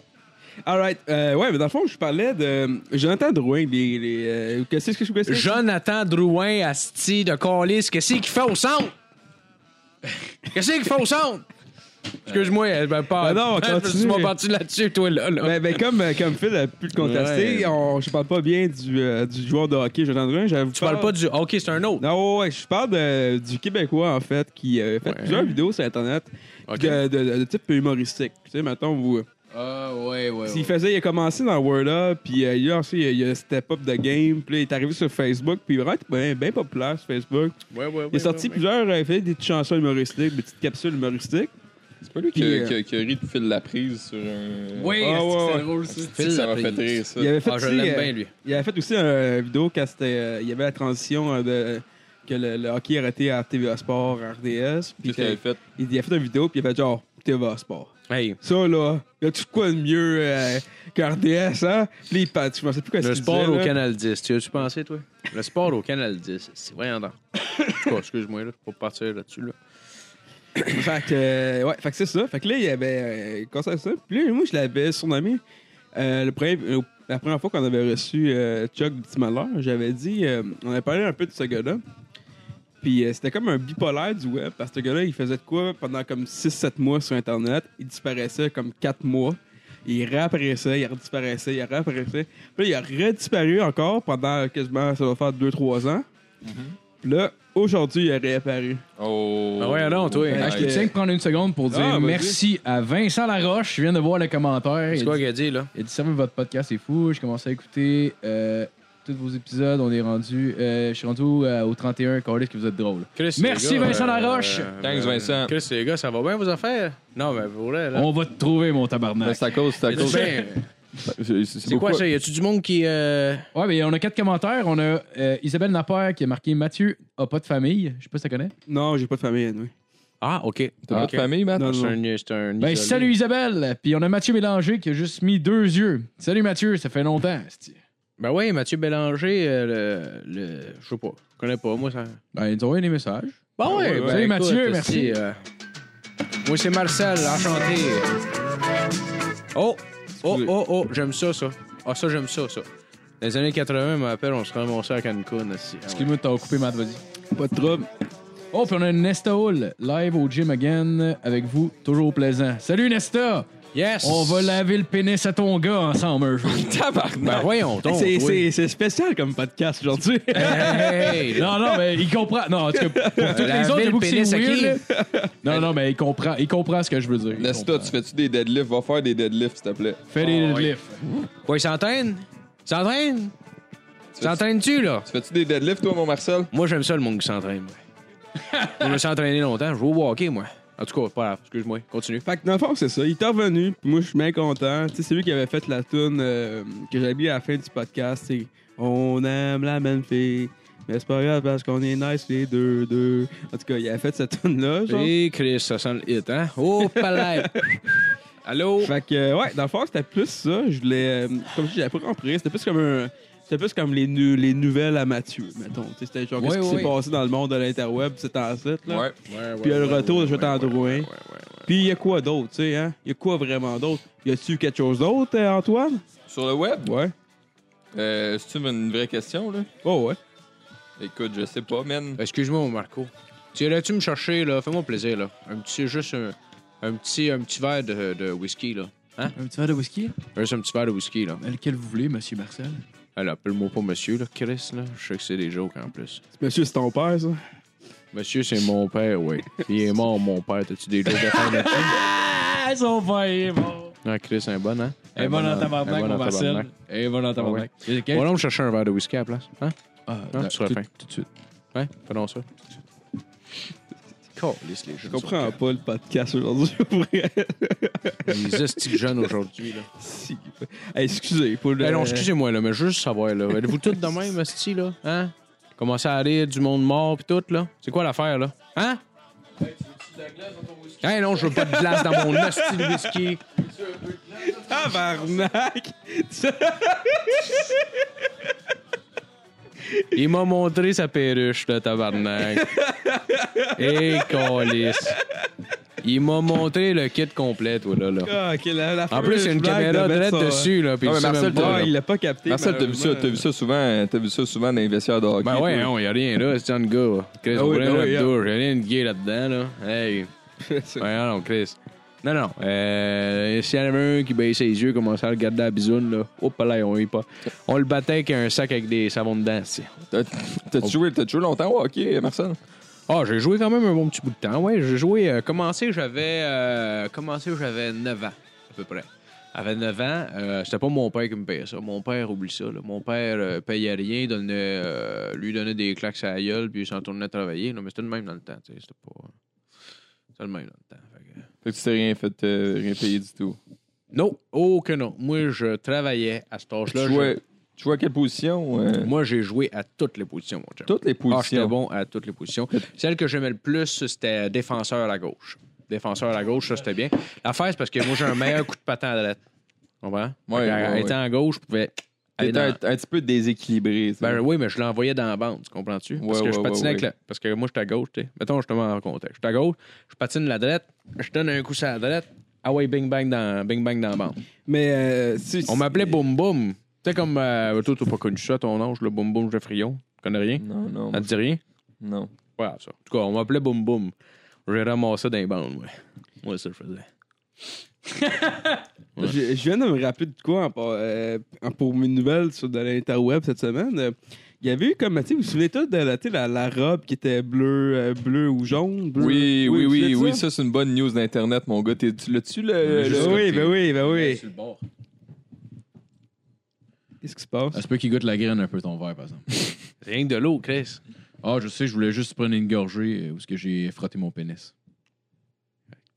Alright. Euh, ouais, mais dans le fond, je parlais de Jonathan Drouin. Les, les, euh, qu'est-ce que je? Jonathan Drouin, Asti de Calis, qu'est-ce qu'il fait au centre? Qu'est-ce qu'il fait au centre? Excuse-moi, elle va pas. Ben non, on continue. Tu m'as parti là-dessus, toi, là. là. Ben, ben, comme, euh, comme Phil a pu le contester, Ouais. on, je parle pas bien du, euh, du joueur de hockey Jonathan Drouin. Tu parles pas du. Ok, c'est un autre. Non, ouais, je parle de- du Québécois, en fait, qui a fait Ouais. plusieurs vidéos sur Internet de, de- de type humoristique. Tu sais, mettons, vous... Ah, ouais, ouais. S'il faisait, il a commencé dans Word Up, puis euh, il a aussi, il a Step Up the Game, puis là, il est arrivé sur Facebook, puis il est vraiment bien, bien populaire sur Facebook. Ouais, ouais, ouais. Il a sorti plusieurs, euh, il fait des petites chansons humoristiques, des petites capsules humoristiques. C'est pas lui qui, euh, qui a- qui a ri de fil la prise sur un. Oui, Ah, c'est- ouais, c'est ouais. drôle, ça. Ça m'a fait rire, ça. Il avait fait Ah, je aussi, l'aime euh, bien, lui. Il avait fait aussi une vidéo quand c'était, euh, il y avait la transition euh, de que le, le hockey arrêté à TVA Sport, à RDS. Puis Qu'est-ce qu'il avait fait? il, il a fait une vidéo, puis il a fait genre TVA Sport. Hey, Ça, là, y a-tu quoi de mieux euh, que RDS, hein? Puis il pat- je sais plus quoi le sport disait, au là. Canal 10. Tu as-tu pensé, toi? Le sport au Canal 10. C'est voyons donc. En tout cas, excuse-moi, là, pour partir là-dessus, là. Fait que, euh, ouais, fait que c'est ça. Fait que là, il y avait euh, conseillé ça. Puis là, moi, je l'avais surnommé. euh, le premier, euh, la première fois qu'on avait reçu Chuck du Petit Malheur, j'avais dit, on avait parlé un peu de ce gars-là. Puis euh, c'était comme un bipolaire du web, parce que ce gars-là, il faisait de quoi pendant comme 6-7 mois sur Internet. Il disparaissait comme 4 mois. Il réapparaissait, il redisparaissait, il réapparaissait. Puis là, il a redisparu encore pendant quasiment, ça va faire 2-3 ans. Puis là, aujourd'hui, il a réapparu. Oh. Ah ouais, non, toi. Ouais. Ah, je te tiens de prendre une seconde pour dire Ah, vas-y. merci à Vincent Laroche. Je viens de voir le commentaire. C'est quoi qu'il a dit, là? Il a dit ça, votre podcast est fou. J'ai commencé à écouter euh, tous vos épisodes. On est rendu. euh, je suis rendu euh, au 31. Carlis, que vous êtes drôle. Chris, Merci, Vincent Laroche. Thanks, Vincent. Chris, les gars, ça va bien, vos affaires? Non, mais pour vrai, là. On va te trouver, mon tabarnak. C'est à cause, c'est à C'est cause. C'est C'est quoi ça? Y a-tu du monde qui. euh, Ouais, mais on a quatre commentaires. On a euh, Isabelle Napper qui a marqué Mathieu a pas de famille. Je sais pas si tu connais. Non, j'ai pas de famille, oui. Ah, OK. T'as pas de famille, Matt? Non, C'est non. un, c'est un Ben, salut Isabelle. Puis on a Mathieu Mélanger qui a juste mis deux yeux. Salut Mathieu, ça fait longtemps. Ben oui, Mathieu Bélanger, euh, le, le. Je sais pas. Je connais pas. Moi, ça. Ben, ils nous ont envoyé des messages. Bon, ouais, ouais. ben, Salut, écoute, Mathieu, merci. euh, Moi, c'est Marcel, enchanté. Oh, oh, oh, oh, j'aime ça, ça. Ah, ça, j'aime ça, ça. Dans les années 80, je m'appelle, on se ramassait à Cancun. aussi. Ah. Excuse-moi de t'avoir coupé, Matt, vas-y. Pas de trouble. Oh, puis on a Nesta Hall, live au gym again, avec vous, toujours plaisant. Salut Nesta! Yes! On va laver le pénis à ton gars ensemble un jour. Ben voyons donc. C'est- oui. C'est c'est spécial comme podcast aujourd'hui. Hey, hey, non, non, mais il comprend. Non, en tout cas, pour toutes les autres, le j'avoue que c'est pénis à qui? weird. là. Non, non, mais il comprend, il comprend ce que je veux dire. Nesta, tu fais-tu des deadlifts? Va faire des deadlifts, s'il te plaît. Fais des Oh, oui. deadlifts. Quoi, il s'entraîne? Il s'entraîne? S'entraîne-tu, là? Tu fais-tu des deadlifts, toi, mon Marcel? Moi, j'aime ça, le monde qui s'entraîne. je me suis entraîné longtemps. Je joue au hockey, moi. En tout cas, pas grave. Excuse-moi. Continue. Fait que dans le fond, c'est ça. Il est revenu, puis moi, je suis bien content. Tu sais, c'est lui qui avait fait la tune euh, que j'avais mis à la fin du podcast. C'est On aime la même fille, mais c'est pas grave parce qu'on est nice les deux, deux. En tout cas, il a fait cette tune-là, genre. Et Chris, ça sent le hit, hein? Oh, palais! Allô? Fait que, euh, ouais, dans le fond, c'était plus ça. Je voulais. euh, comme je dis, j'avais pas compris. C'était plus comme un. C'était plus comme les, nu- les nouvelles à Mathieu, mettons. C'était genre Ouais, qu'est-ce qui ouais. s'est passé dans le monde de l'interweb, c'est en site, là. Ouais. Puis il y a le retour de Jean Drouin. Puis il y a quoi d'autre, tu sais, hein? Il y a quoi vraiment d'autre? Y a-tu quelque chose d'autre, euh, Antoine? Sur le web? Ouais. Euh, C'est-tu une vraie question, là? Oh, ouais. Écoute, je sais pas, man. Excuse-moi, mon Marco. Tu irais-tu me chercher, là? Fais-moi plaisir, là. Un petit, juste un, un petit, un petit verre de, de whisky, là. Hein? Un petit verre de whisky? Juste un petit verre de whisky, là. Lequel vous voulez, monsieur Marcel? Alors, appelle-moi pas monsieur, là, Chris, là. Je sais que c'est des jokes, en plus. Monsieur, c'est ton père, ça? Monsieur, c'est mon père, oui. Il est mort, mon père. T'as-tu des jokes à faire là-dessus? Ah, son père est bon. Ah, Chris, c'est un bon, hein? Elle est bonne en Un tabarnak, bon mon Marcel. Elle est bonne en tabarnak. On va donc me chercher un verre de whisky à la place. Hein? Ah, seras tout, fin. tout de suite. Ouais, fais donc ça. Calisse, les Je comprends pas le podcast aujourd'hui. Les estis jeunes aujourd'hui, là. Si. Hey, excusez, pour le... Non, excusez-moi, là, mais juste savoir, là. Êtes-vous tous de même, esti, là? Hein? Commencez à rire du monde mort pis tout, là? C'est quoi l'affaire, là? Hein? Hey, non, je veux pas de glace dans mon esti de whisky. Tabarnak! Il m'a montré sa perruche, le tabarnak. Et calice. Il m'a montré le kit complet, toi, là. là. Ah, ok, la, la En plus, il y a une caméra direct dessus, là. Ah, il mais sait Marcel, même pas, t'as- Ah, là. il l'a pas capté. Marcel, t'as vu ça, t'as vu ça souvent, t'as vu ça souvent dans les vestiaires de hockey. Ben ouais, toi? non, y a rien là, c'est un gars. Chris, Ah on oui, ah oui, douche, y a rien de gay là-dedans, là. Hey. Ouais, non, Chris. Non, non. Euh, S'il y en avait un qui baissait les yeux, commençait à regarder la bisoune, là. Hop là, on y pas. On le battait avec un sac avec des savons dedans, c'est. T'as- T'as-tu joué, t'as joué longtemps au hockey, Marcel? Ah, j'ai joué quand même un bon petit bout de temps. Ouais, j'ai joué. Euh, commencé, j'avais. Euh, commencé, j'avais 9 ans, à peu près. J'avais 9 ans. Euh, c'était pas mon père qui me payait ça. Mon père, oublie ça. là. Mon père euh, payait rien, donnait, euh, lui donnait des claques à la gueule, puis il s'en tournait à travailler. là. mais c'était le même dans le temps. C'était pas. C'était le même dans le temps. fait que- Fait que tu t'es rien fait, rien payé du tout. Non, oh que non. Moi, je travaillais à cet Tu âge-là. jouais, tu jouais à quelle position? euh? Moi, j'ai joué à toutes les positions, mon chum. Toutes les Ah, j'étais positions. bon à toutes les positions. Celle que j'aimais le plus, c'était défenseur à la gauche. Défenseur à la gauche, ça, c'était bien. L'affaire, c'est parce que moi, j'ai un meilleur coup de patin à droite. Tu comprends? Ouais, ouais. Étant à gauche, je pouvais aller T'étais dans... un, un petit peu déséquilibré. Ben oui, mais je l'envoyais dans la bande, tu comprends-tu? Parce Ouais, que je patinais ouais, avec ouais. la... Parce que moi, j'étais à gauche, tu sais. Mettons, je te mets en contexte. J'étais à gauche, je patine la droite, je donne un coup sur la droite, ah ouais, bing bang dans, bing bang dans la bande. Mais, euh, si- On m'appelait Boum Boum. Tu sais, comme... Euh, toi, t'as pas connu ça, ton âge, le Boum Boum Geoffrion. Tu connais rien? Non, non. Ça te dit rien? Non. Ouais, ça. En tout cas, on m'appelait Boum Boum. J'ai ramassé ça dans les bandes, ouais. Moi, ça, je faisais. Ouais. Je, je viens de me rappeler de quoi en par- euh, pour mes nouvelles sur de l'interweb cette semaine. Il y avait eu comme, tu sais, vous vous souvenez tous de la, la, la robe qui était bleue, euh, bleue ou jaune? Bleu, Oui, oui, oui, oui, ça, c'est une bonne news d'Internet, mon gars. T'es- Tu l'as-tu, le. Oui, ben oui, ben oui. Sur le bord. Qu'est-ce qui se passe? Ça se peut qu'il goûte la graine un peu ton verre, par exemple. Rien que de l'eau, Chris. Ah, je sais, je voulais juste prendre une gorgée euh, où est-ce que j'ai frotté mon pénis.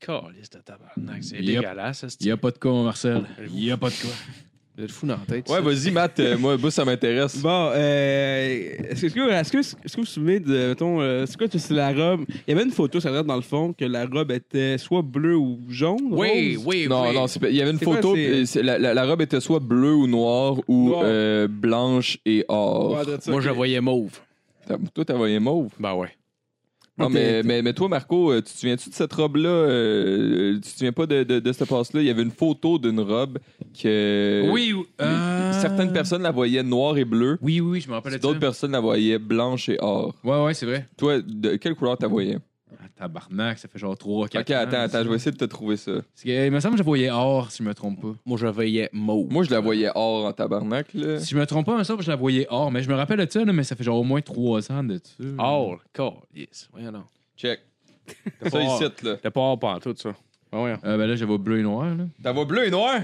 Calice de tabarnak, c'est Yep. dégueulasse, ça, Il y a pas de quoi, mon Marcel. Il y a pas de quoi. Vous êtes fou dans la tête. Ouais, vas-y, Matt. euh, moi, moi, ça m'intéresse. Bon, euh, est-ce que, est-ce que, est-ce que, est-ce que vous vous souvenez de, mettons, euh, c'est quoi, c'est la robe? Il y avait une photo, ça dans le fond, que la robe était soit bleue ou jaune. Oui, rose? oui, Non, oui. non, c'est pas- il y avait une C'est quoi, photo. c'est- puis c'est- la, la- la robe était soit bleue ou noire ou Noire. euh, blanche et or. Ouais, de ça, Moi, ok. je la voyais mauve. T'as- Toi, t'as voyé mauve? Ben ouais. Non, mais, mais, mais toi, Marco, euh, tu te souviens-tu de cette robe-là? euh, tu te souviens pas de, de, de cette passe-là? Il y avait une photo d'une robe que. Oui, euh... Certaines personnes la voyaient noire et bleue. Oui, oui, oui, je me rappelle de ça. D'autres personnes la voyaient blanche et or. Ouais, ouais, c'est vrai. Toi, de quelle couleur t'as voyais? Ah, tabarnak, ça fait genre 3 4 Ok, attends, attends, je vais essayer de te trouver ça. Parce que, il me semble que je voyais or, si je me trompe pas. Moi, je la voyais mauve. Moi, je la voyais or en tabarnak, là. Si je me trompe pas, il me semble que je la voyais or. Mais je me rappelle de ça, là, mais ça fait genre au moins 3 ans de ça. Or, calice. Voyons donc. Check. T'as Ça, pas ici, là. T'as pas or pas tout ça. Ah ouais. Euh, ben là, je vois bleu et noir, là. T'as bleu et noir?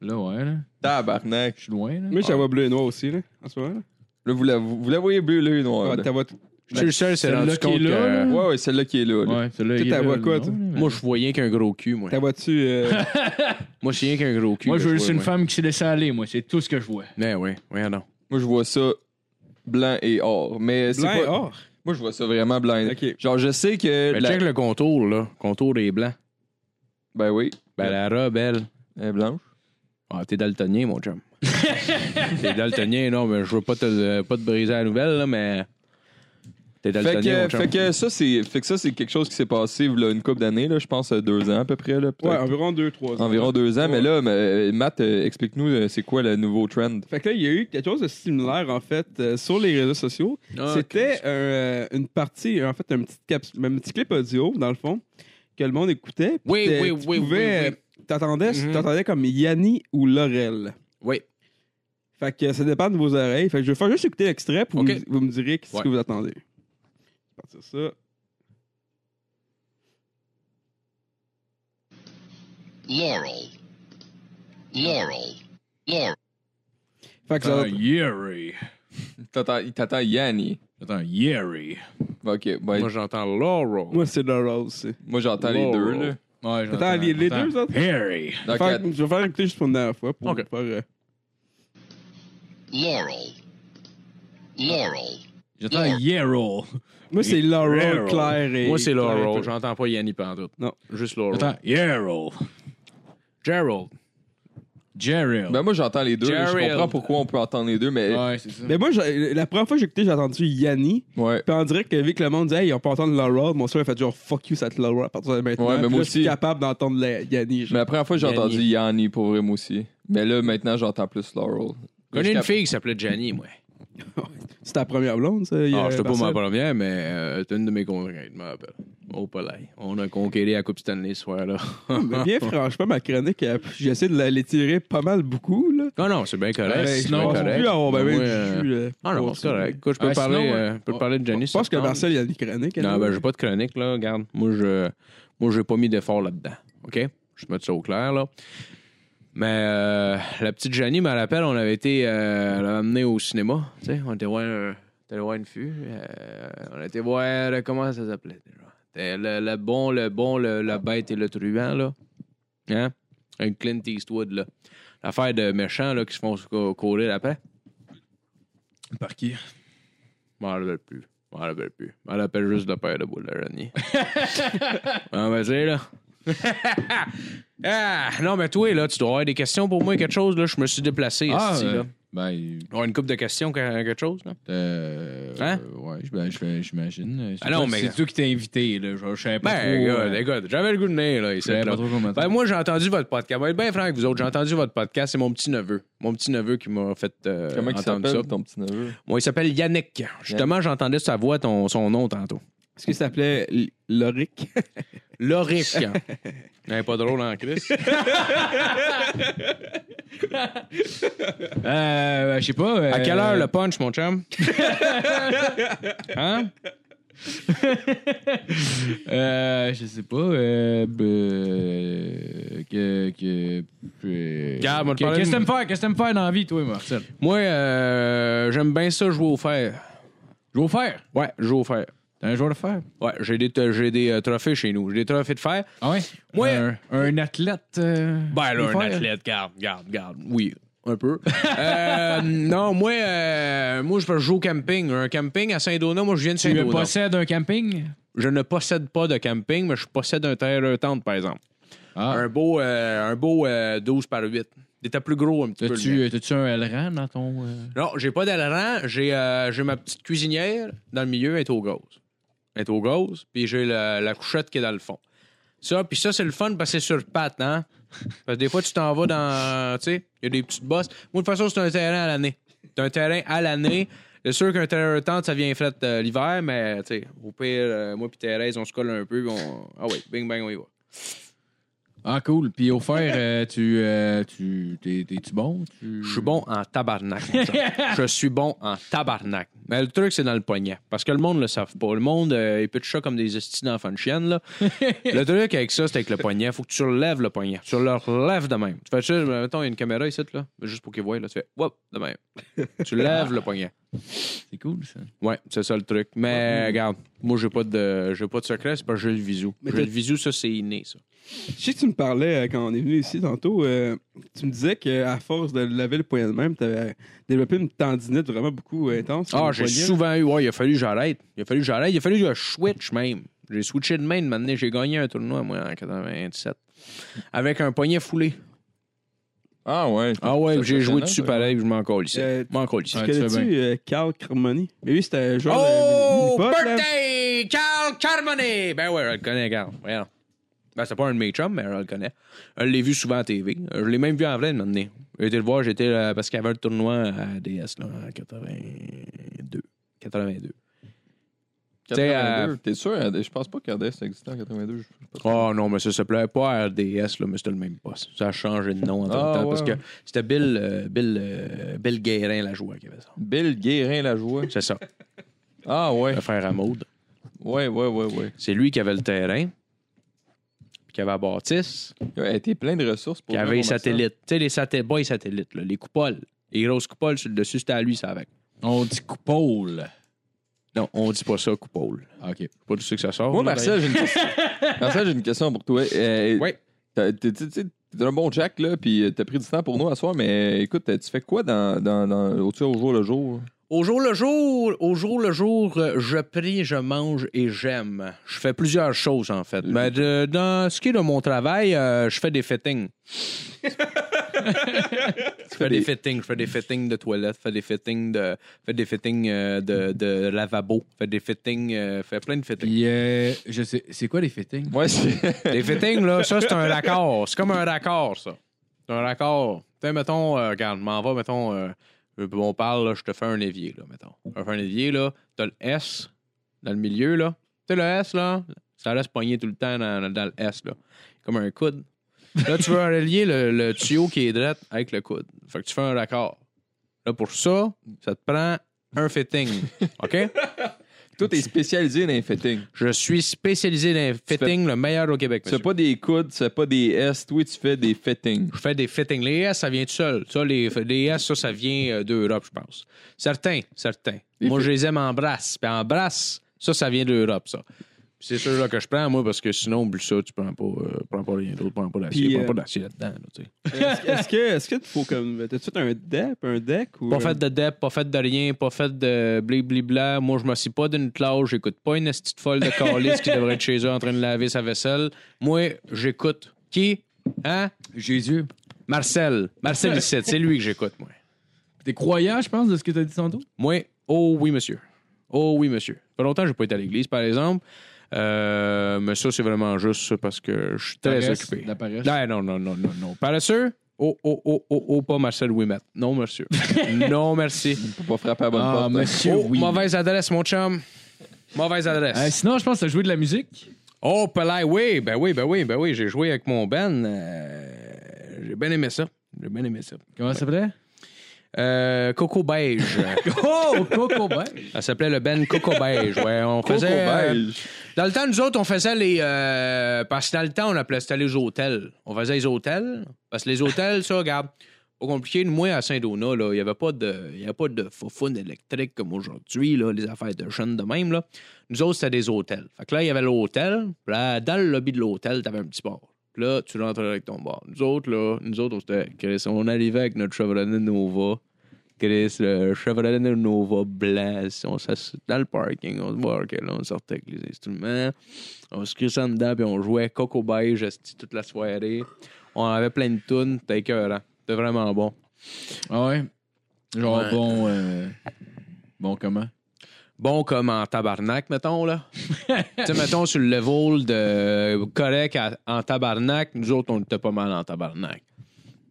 Là, ouais, là. Tabarnak. Je suis loin, là. Je la vois bleu et noir aussi, là, en ce moment. là. Là, vous la, vous, la voyez bleu, bleu et noir. Ouais, là. ta voix- Je suis le seul, c'est Celle-là rendu qui est compte là, que... là. Ouais, ouais, celle-là qui est là. là. Ouais, celle-là. Est là, vois quoi, non, toi? mais- Moi, je vois rien qu'un gros cul, moi. ta vois-tu. euh, Moi, je suis rien qu'un gros cul. Moi, je veux juste vois, une moi. femme qui s'est laissée aller, moi. C'est tout ce que je vois. Mais oui, voyons donc. Moi, je vois ça blanc et or. Mais c'est blanc et pas... or? Moi, je vois ça vraiment blanc. et- Ok. Genre, je sais que... Mais la- check le contour, là. Contour des blancs. Ben oui. Ben, la robe, elle. Elle est blanche. Ah, t'es daltonien, mon chum. t'es daltonien, non, mais je veux pas te, pas te briser la nouvelle, là, mais. T'es Fait que, chum. fait que ça, c'est fait que ça, c'est quelque chose qui s'est passé là, une couple d'années, là, je pense euh, deux ans à peu près. Là, Ouais, environ 2-3 ans. Environ deux ans. Ouais. Mais là, mais, Matt, euh, explique-nous, euh, c'est quoi le nouveau trend? Fait que là, il y a eu quelque chose de similaire, en fait, euh, sur les réseaux sociaux. Ah, C'était euh, une partie, en fait, un petit, cap- un petit clip audio, dans le fond, que le monde écoutait. Oui, oui, tu oui, oui, pouvais- oui. T'entendais, Mhm. t'entendais comme Yanni ou Laurel. Oui. Fait que ça dépend de vos oreilles. Fait que je vais faire juste écouter l'extrait, puis Ok. vous, vous me direz ce Ouais. que vous attendez. Partir ça. Laurel. Laurel. Laurel. Fait que ça va- Yeri. T'attends- Il t'attend Yanni. Attends, Yeri. Ok, ben, Moi, moi, j'entends Laurel. Moi, c'est Laurel aussi. j'entends les deux. Là. Ouais, j'entends- les, les deux? Harry. Je vais Donc, faire- je vais faire écouter juste pour une dernière fois pour Ok. faire. euh, Laurel. Laurel. J'entends Yarrow. Moi, c'est Laurel, Laurel. Claire et. Moi, c'est Laurel. J'entends pas Yanni Pantoute. Non. Juste Laurel. Attends, Yarrow. Gerald. Gerald. Ben moi j'entends les deux. Je comprends pourquoi on peut entendre les deux, mais ouais, c'est ça. Mais moi, j'ai- la première fois que j'ai écouté, j'ai entendu Yanni. ouais. Puis on dirait que vu que le monde disait, hey, on peut entendre Laurel, mon soeur a fait genre fuck you, cette Laurel à partir de maintenant. Ouais, mais moi là, Je suis aussi. capable d'entendre la- Yanni. genre. Mais la première fois j'ai entendu Yanni pour vrai moi aussi. Mais là maintenant j'entends plus Laurel. Je une cap- fille qui s'appelait Jenny, moi. C'est ta première blonde, ça? Ah, je pas ma première, mais euh, c'est une de mes conquêtes, je me rappelle. Au palais. On a conquéré la Coupe Stanley ce soir-là. Mais bien franchement, ma chronique, euh, j'essaie de la- l'étirer pas mal beaucoup. Là. Non, non, c'est bien correct. Ouais, c'est pense correct. plus avoir ben, euh, du jus, euh, Ah non, c'est correct. Je peux Ah, parler, sinon, euh, peux parler de Jenny. Je pense que Marcel, il y a des chroniques. Non, ben, j'ai pas de chronique, là. Regarde, moi, je, moi, j'ai pas mis d'effort là-dedans. OK? Je vais mettre ça au clair, là. Mais euh, la petite Jenny, me rappelle, on avait été euh, elle avait amené au cinéma. Tu sais, on était voir, euh, on était voir une fille. euh, on était voir, euh, comment ça s'appelait déjà? Le, le bon, le bon, le, la bête et le truand, là. Hein? Un Clint Eastwood, là. L'affaire de méchants, là, qui se font cou- courir après. Par qui? Je m'en rappelle plus. Je m'en rappelle plus. Je m'en rappelle juste le père de boule d'araignée. On va dire, là. ah, non, mais toi, là, tu dois avoir des questions pour moi, quelque chose, là. Je me suis déplacé, Ah, esti, euh, là. ben, Tu dois avoir une coupe de questions, que- quelque chose, là. euh, Hein? euh, ouais, je- ben, je fais- j'imagine. C'est Ah non, toi- mais- C'est toi qui t'es invité, là. Je, je savais pas Ben, trop. écoute, euh, écoute, j'avais le goût de nez, là, ici, là. pas trop comment Ben, moi, j'ai entendu votre podcast. Ben, bien franc avec vous autres, j'ai entendu votre podcast. C'est mon petit neveu. Mon petit neveu qui m'a fait euh, Comment il entendre ça. s'appelle ton petit neveu? Moi, il s'appelle Yannick. Justement, j'entendais sa voix, ton, son nom tantôt. Est-ce que ça s'appelait Loric? Loric. Ouais, pas drôle en Chris. Euh, je sais pas. euh, À quelle heure le punch, mon chum? hein? Euh, je sais pas. Euh, euh, que. que euh, Regarde, moi, te que- parler Qu'est-ce que t'aimes faire? Qu'est-ce que t'aimes faire dans la vie, toi, Marcel? Moi, euh, j'aime bien ça jouer au fer. Jouer au fer? Ouais, jouer au fer. T'es un joueur de fer? Ouais, j'ai des, j'ai des euh, trophées chez nous. J'ai des trophées de fer. Ah ouais? Ouais. Un, un athlète. euh, Ben là, un fer? athlète, garde, garde, garde. Oui, un peu. Euh, non, moi, euh, moi, je joue au camping. Un camping à Saint-Donat, moi, je viens de Tu Saint-Donat. possèdes un camping? Je ne possède pas de camping, mais je possède un terrain tente, par exemple. Ah. Un beau, euh, un beau euh, 12 par 8. Il était plus gros un petit peu. mien. T'as-tu un Elran dans ton. Non, j'ai pas d'aileron. J'ai j'ai ma petite cuisinière dans le milieu, elle est au gaz. Est au gaz, puis j'ai la, couchette qui est dans le fond. Ça, puis ça, c'est le fun parce que c'est sur patte, hein? Parce que des fois, tu t'en vas dans. Tu sais, il y a des petites bosses. Moi, de toute façon, c'est un terrain à l'année. C'est un terrain à l'année. C'est sûr qu'un terrain de tente, ça vient fret euh, l'hiver, mais tu sais, au pire, euh, moi puis Thérèse, on se colle un peu, on. Ah oui, bing bang, on y va. Ah, cool. Puis au fer, euh, tu. euh, tu t'es- T'es-tu bon? Tu... Je suis bon en tabarnak. je suis bon en tabarnak. Mais le truc, c'est dans le poignet. Parce que le monde le savent pas. Le monde, euh, il peut te chat comme des estis d'enfants de chienne. Là. le truc avec ça, c'est avec le poignet. faut que tu relèves le poignet. Tu le relèves de même. Tu fais ça, mettons, il y a une caméra ici, là, juste pour qu'ils voient. Là, tu fais, whoop, de même. tu lèves le poignet. C'est cool, ça. Ouais, c'est ça le truc. Mais regarde, moi, j'ai pas de j'ai pas de secret, c'est parce que j'ai le visu. Mais J'ai t'as- le visu, ça, c'est inné, ça. Je sais que tu me parlais euh, quand on est venu ici tantôt. euh, tu me disais qu'à force de laver le poignet de même, tu avais développé une tendinite vraiment beaucoup euh, intense. sur Ah, le j'ai poignet. souvent eu. Ouais, il a fallu que j'arrête. Il a fallu que j'arrête. Il a fallu que je switch même. J'ai switché de main de m'amener. J'ai gagné un tournoi, moi, en 97. Avec un poignet foulé. Ah ouais. Ah ouais, j'ai joué dessus pareil, puis je m'en colle ici. Euh, Je m'en colle ici. Connais-tu euh, Carl Carmoni? Mais lui, c'était un genre Oh! de là. Birthday! Carl Carmoni! Ben ouais, je le connais, Carl. Ben, c'est pas un de mes chums, mais je le connais. Je l'ai vu souvent à TV. Je l'ai même vu en vrai, maintenant. J'ai été le voir, j'étais parce qu'il y avait un tournoi à DS, là, en 82. 82. Tu sais, 82. euh, T'es sûr? euh, Je pense pas qu'RDS existait en 82. je- je suis pas sûr. Oh non, mais ça s'appelait pas RDS, là, mais c'était le même poste. Ça a changé de nom en tant Ah, que temps, ouais, parce que c'était Bill, euh, Bill, euh, Bill Guérin, la joueur, qui avait ça. Bill Guérin la jouait. C'est ça, Ah ouais. le frère à Maud. Ouais, ouais, ouais, ouais. C'est lui qui avait le terrain, puis qui avait la bâtisse, Ouais, était plein de ressources pour qui avait les satellites. Tu sais, les satellites, pas les satellites, là, les coupoles. Les grosses coupoles sur le dessus, c'était à lui, ça avec. On dit coupole. Non, on dit pas ça, coupole. OK. Pas du tout que ça sort. Moi, là, Marcel, j'ai une question. Marcel, j'ai une question pour toi. Euh, Ouais. t'as- T'es t'es- t'es- t'es un bon Jack, là, puis t'as pris du temps pour nous à soir, mais écoute, tu fais quoi dans, dans, dans, au-dessus au jour le jour? Au jour le jour, au jour le jour, euh, je prie, je mange et j'aime. Je fais plusieurs choses en fait. Mais de- dans ce qui est de mon travail, euh, je fais des fittings. je fais des fittings, je fais des fittings de toilettes, je fais des fittings de, je fais des fittings euh, de, de lavabo, je fais des fittings, euh, je fais plein de fittings. Puis, euh, je sais. C'est quoi les fittings? Ouais, c'est. Les fittings là, ça c'est un raccord, c'est comme un raccord ça. C'est un raccord. Tu sais, mettons, euh, regarde, m'en va, mettons. Euh, on parle, là, je te fais un évier, là, mettons. Je te fais un évier, là. T'as le S dans le milieu, là. Tu sais, le S, là, ça reste poigné tout le temps dans, le S, là. Comme un coude. Là, tu veux relier le, le tuyau qui est droit avec le coude. Fait que tu fais un raccord. Là, pour ça, ça te prend un fitting. OK? Toi, t'es spécialisé dans les fittings. Je suis spécialisé dans les fittings, le meilleur au Québec. Monsieur. pas des coudes, fais pas des S, toi, tu fais des fittings. Je fais des fittings. Les S, ça vient tout seul. Ça, les, les S, ça, ça vient euh, d'Europe, je pense. Certains, certains. Les moi, je les aime en brasse. Puis en brasse, ça, ça vient d'Europe, ça. C'est sûr là, que je prends, moi, parce que sinon, oublie ça, tu prends pas, euh, prends pas rien d'autre, prends pas d'acier, Puis, prends euh, pas d'acier là-dedans, là, tu sais. Est-ce est-ce que est-ce que tu faut comme t'as-tu fait un DEP, un deck ou Pas fait de dep, pas fait de rien, pas fait de blibli-bla. Moi, je m'assis pas d'une classe, j'écoute pas une petite folle de calice qui devrait être chez eux en train de laver sa vaisselle. Moi, j'écoute qui? Hein? Jésus. Marcel. Marcel Issette, c'est lui que j'écoute, moi. T'es croyant, je pense, de ce que t'as dit tantôt? Moi, oh oui, monsieur. Oh oui, monsieur. Ça fait longtemps que je n'ai pas été à l'église, par exemple. Euh, mais ça, c'est vraiment juste parce que je suis très Paresse, occupé. La paresse. Non, non, non, non, non, non. Paresseux? Oh, oh, oh, oh, oh, pas Marcel Ouimet. Non, monsieur. non, merci. Faut pas frapper à bonne Ah, porte. hein. monsieur, Oh, oui. mauvaise adresse, mon chum. Mauvaise adresse. Euh, sinon, je pense que t'as joué de la musique. Oh, Pelay, oui, ben oui, ben oui, ben oui. J'ai joué avec mon Ben. euh, j'ai bien aimé ça. J'ai bien aimé ça. Comment ça s'appelait? Euh, Coco Beige. Oh, Coco Beige. Ça s'appelait le Ben Coco Beige. Ouais, on Coco faisait. euh, beige. dans le temps, nous autres, on faisait les. euh, parce que dans le temps, on appelait ça les hôtels. On faisait les hôtels. Parce que les hôtels, ça, regarde, pas compliqué. Moi, à Saint-Donat, il n'y avait pas de, il y avait pas de électrique comme aujourd'hui, là, les affaires de jeunes de même. Là. Nous autres, c'était des hôtels. Fait que là, il y avait l'hôtel. Là, dans le lobby de l'hôtel, tu avais un petit bar. Là, tu rentrais avec ton bar. Nous autres, là, nous autres, on, c'était- Chris, on arrivait avec notre Chevrolet Nova. Chris, le Chevrolet Nova blanc, on s'ass- dans le parking, on se marquait, là, on sortait avec les instruments, on se crissait en dedans, puis on jouait Coco Beige esti, toute la soirée. On avait plein de tunes, c'était écœurant. C'était vraiment bon. Ah ouais? Genre Ouais. bon. euh, Bon, comment? Bon comme en tabarnak, mettons, là. tu sais, mettons, sur le level de correct à- en tabarnak, nous autres, on était pas mal en tabarnak.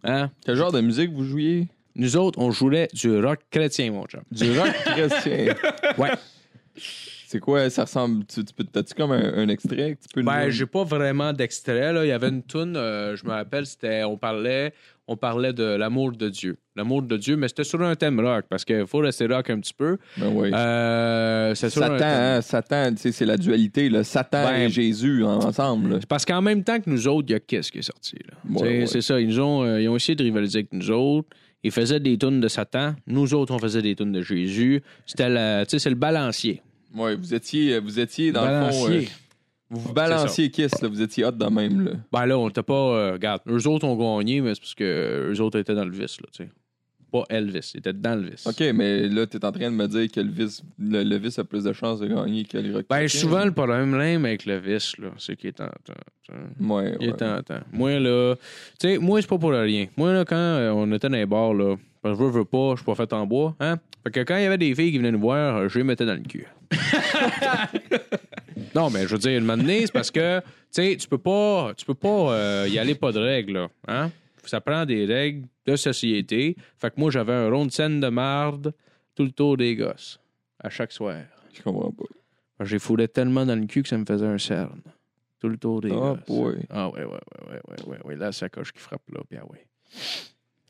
Hein? Quel genre de musique vous jouiez? Nous autres, on jouait du rock chrétien, mon chum. Du rock chrétien. Ouais. C'est quoi, ça ressemble. Tu, tu peux, t'as-tu comme un, un extrait que tu peux nous Ben, j'ai pas vraiment d'extrait. Là. Il y avait une tune, je me rappelle, c'était on parlait, on parlait de l'amour de Dieu. L'amour de Dieu, mais c'était sur un thème rock, parce qu'il faut rester rock un petit peu. Ben oui. Euh, c'est sur un Satan, thème. hein, Satan, tu sais, c'est la dualité, là. Satan Ben, et Jésus en- ensemble. là. Parce qu'en même temps que nous autres, il y a Kiss qui est sorti. Ouais, ouais. C'est ça. Ils, nous ont, euh, ils ont essayé de rivaliser avec nous autres. Ils faisaient des tunes de Satan. Nous autres, on faisait des tunes de Jésus. C'était le balancier. Ouais, vous étiez, vous étiez dans le fond. Euh, vous vous balanciez Kiss, là. Vous étiez hot de même, là. Ben là, on était pas. euh, regarde, eux autres ont gagné, mais c'est parce que euh, eux autres étaient dans le vice, là, tu sais. Pas Elvis, ils étaient dans le vice. OK, mais là, t'es en train de me dire que le vice, le, le vice a plus de chances de gagner que le rock Ben, souvent, le problème même avec le vice, là, c'est qu'il est sais. Ouais, Il est tentant. Moi, là, tu sais, moi, c'est pas pour rien. Moi, là, quand euh, on était dans les bars, là, parce que je veux, veux pas, je suis pas fait en bois, hein. Fait que quand il y avait des filles qui venaient nous voir, euh, je les mettais dans le cul. non, mais je veux dire, une donné, c'est parce que, tu sais, tu peux pas, tu peux pas euh, y aller pas de règles, là, hein. Ça prend des règles de société. Fait que moi, j'avais un rond de scène de marde tout le tour des gosses, à chaque soir. Je comprends pas. J'ai foulé tellement dans le cul que ça me faisait un cerne. Tout le tour des Ah, gosses. boy. Ah ouais, ouais, ouais, ouais, ouais, ouais, ouais. Là, ça coche qui frappe là, puis ah ouais.